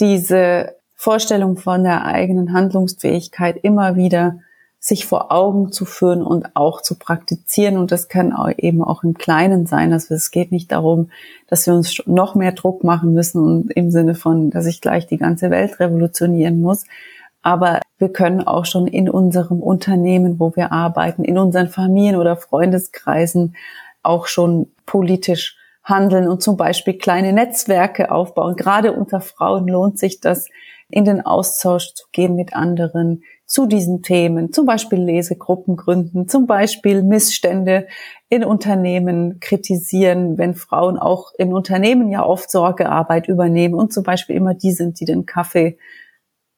diese Vorstellung von der eigenen Handlungsfähigkeit immer wieder sich vor Augen zu führen und auch zu praktizieren. Und das kann auch eben auch im Kleinen sein. Also es geht nicht darum, dass wir uns noch mehr Druck machen müssen und im Sinne von, dass ich gleich die ganze Welt revolutionieren muss. Aber wir können auch schon in unserem Unternehmen, wo wir arbeiten, in unseren Familien oder Freundeskreisen auch schon politisch handeln und zum Beispiel kleine Netzwerke aufbauen. Gerade unter Frauen lohnt sich das, in den Austausch zu gehen mit anderen zu diesen Themen, zum Beispiel Lesegruppen gründen, zum Beispiel Missstände in Unternehmen kritisieren, wenn Frauen auch in Unternehmen ja oft Sorgearbeit übernehmen und zum Beispiel immer die sind, die den Kaffee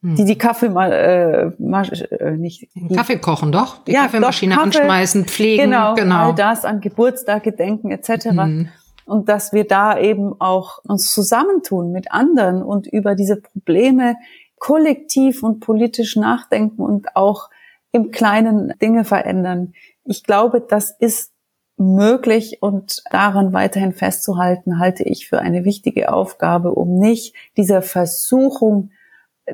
die die Kaffee mal, äh, mal äh, nicht die, Kaffee kochen doch. Die ja, Kaffeemaschine doch, Kaffee, anschmeißen pflegen genau, genau. all das an Geburtstag gedenken etc mhm. und dass wir da eben auch uns zusammentun mit anderen und über diese Probleme kollektiv und politisch nachdenken und auch im Kleinen Dinge verändern. Ich glaube, das ist möglich und daran weiterhin festzuhalten, halte ich für eine wichtige Aufgabe, um nicht dieser Versuchung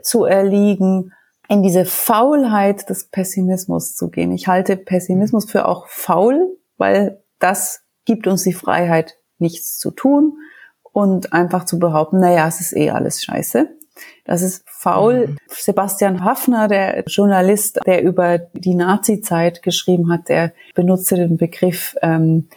zu erliegen, in diese Faulheit des Pessimismus zu gehen. Ich halte Pessimismus für auch faul, weil das gibt uns die Freiheit, nichts zu tun und einfach zu behaupten, naja, es ist eh alles scheiße. Das ist faul. Mhm. Sebastian Hafner, der Journalist, der über die Nazi-Zeit geschrieben hat, der benutzte den Begriff ähm,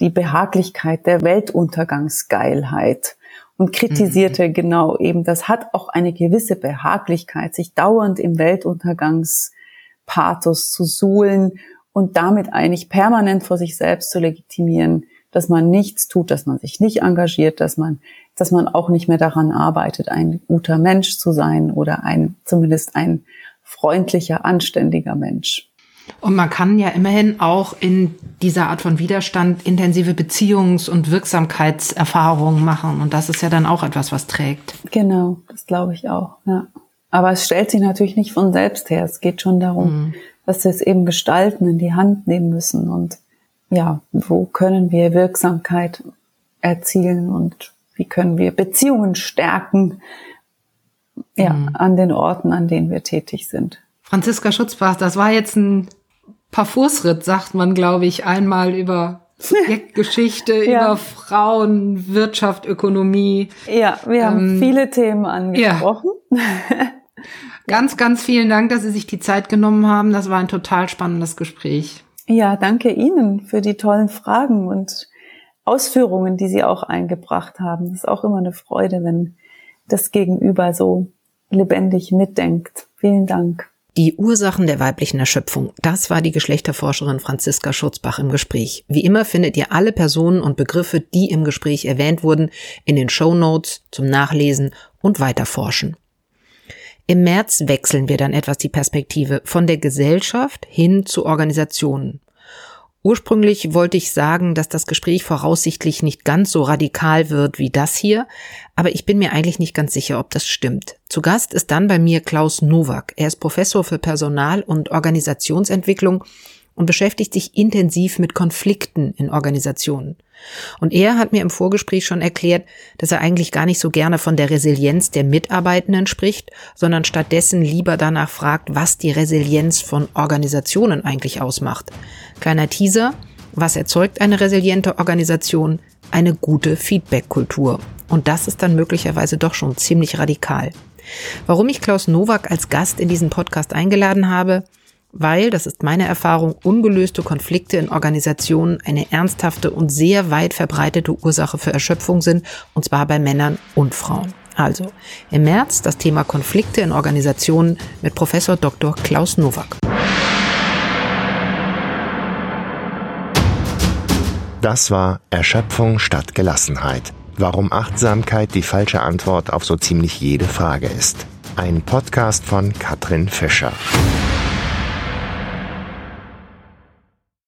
die Behaglichkeit der Weltuntergangsgeilheit und kritisierte mhm. genau eben, das hat auch eine gewisse Behaglichkeit, sich dauernd im Weltuntergangspathos zu suhlen und damit eigentlich permanent vor sich selbst zu legitimieren, dass man nichts tut, dass man sich nicht engagiert, dass man, dass man auch nicht mehr daran arbeitet, ein guter Mensch zu sein oder ein, zumindest ein freundlicher, anständiger Mensch. Und man kann ja immerhin auch in dieser Art von Widerstand intensive Beziehungs- und Wirksamkeitserfahrungen machen. Und das ist ja dann auch etwas, was trägt. Genau, das glaube ich auch. Ja. Aber es stellt sich natürlich nicht von selbst her. Es geht schon darum, mhm. dass wir es eben gestalten, in die Hand nehmen müssen. Und ja, wo können wir Wirksamkeit erzielen und wie können wir Beziehungen stärken? Ja, mhm. an den Orten, an denen wir tätig sind. Franziska Schutzbach, das war jetzt ein Parfursritt, sagt man, glaube ich, einmal über Projektgeschichte, ja. über Frauen, Wirtschaft, Ökonomie. Ja, wir haben ähm, viele Themen angesprochen. Ja. ganz, ganz vielen Dank, dass Sie sich die Zeit genommen haben. Das war ein total spannendes Gespräch. Ja, danke Ihnen für die tollen Fragen und Ausführungen, die Sie auch eingebracht haben. Das ist auch immer eine Freude, wenn das Gegenüber so lebendig mitdenkt. Vielen Dank. Die Ursachen der weiblichen Erschöpfung, das war die Geschlechterforscherin Franziska Schutzbach im Gespräch. Wie immer findet ihr alle Personen und Begriffe, die im Gespräch erwähnt wurden, in den Show Notes zum Nachlesen und Weiterforschen. Im März wechseln wir dann etwas die Perspektive von der Gesellschaft hin zu Organisationen. Ursprünglich wollte ich sagen, dass das Gespräch voraussichtlich nicht ganz so radikal wird wie das hier, aber ich bin mir eigentlich nicht ganz sicher, ob das stimmt. Zu Gast ist dann bei mir Klaus Nowak. Er ist Professor für Personal- und Organisationsentwicklung und beschäftigt sich intensiv mit Konflikten in Organisationen. Und er hat mir im Vorgespräch schon erklärt, dass er eigentlich gar nicht so gerne von der Resilienz der Mitarbeitenden spricht, sondern stattdessen lieber danach fragt, was die Resilienz von Organisationen eigentlich ausmacht. Kleiner Teaser, was erzeugt eine resiliente Organisation? Eine gute Feedback-Kultur. Und das ist dann möglicherweise doch schon ziemlich radikal. Warum ich Klaus Nowak als Gast in diesen Podcast eingeladen habe? Weil, das ist meine Erfahrung, ungelöste Konflikte in Organisationen eine ernsthafte und sehr weit verbreitete Ursache für Erschöpfung sind, und zwar bei Männern und Frauen. Also im März das Thema Konflikte in Organisationen mit Professor Dr. Klaus Nowak. Das war Erschöpfung statt Gelassenheit. Warum Achtsamkeit die falsche Antwort auf so ziemlich jede Frage ist. Ein Podcast von Katrin Fischer.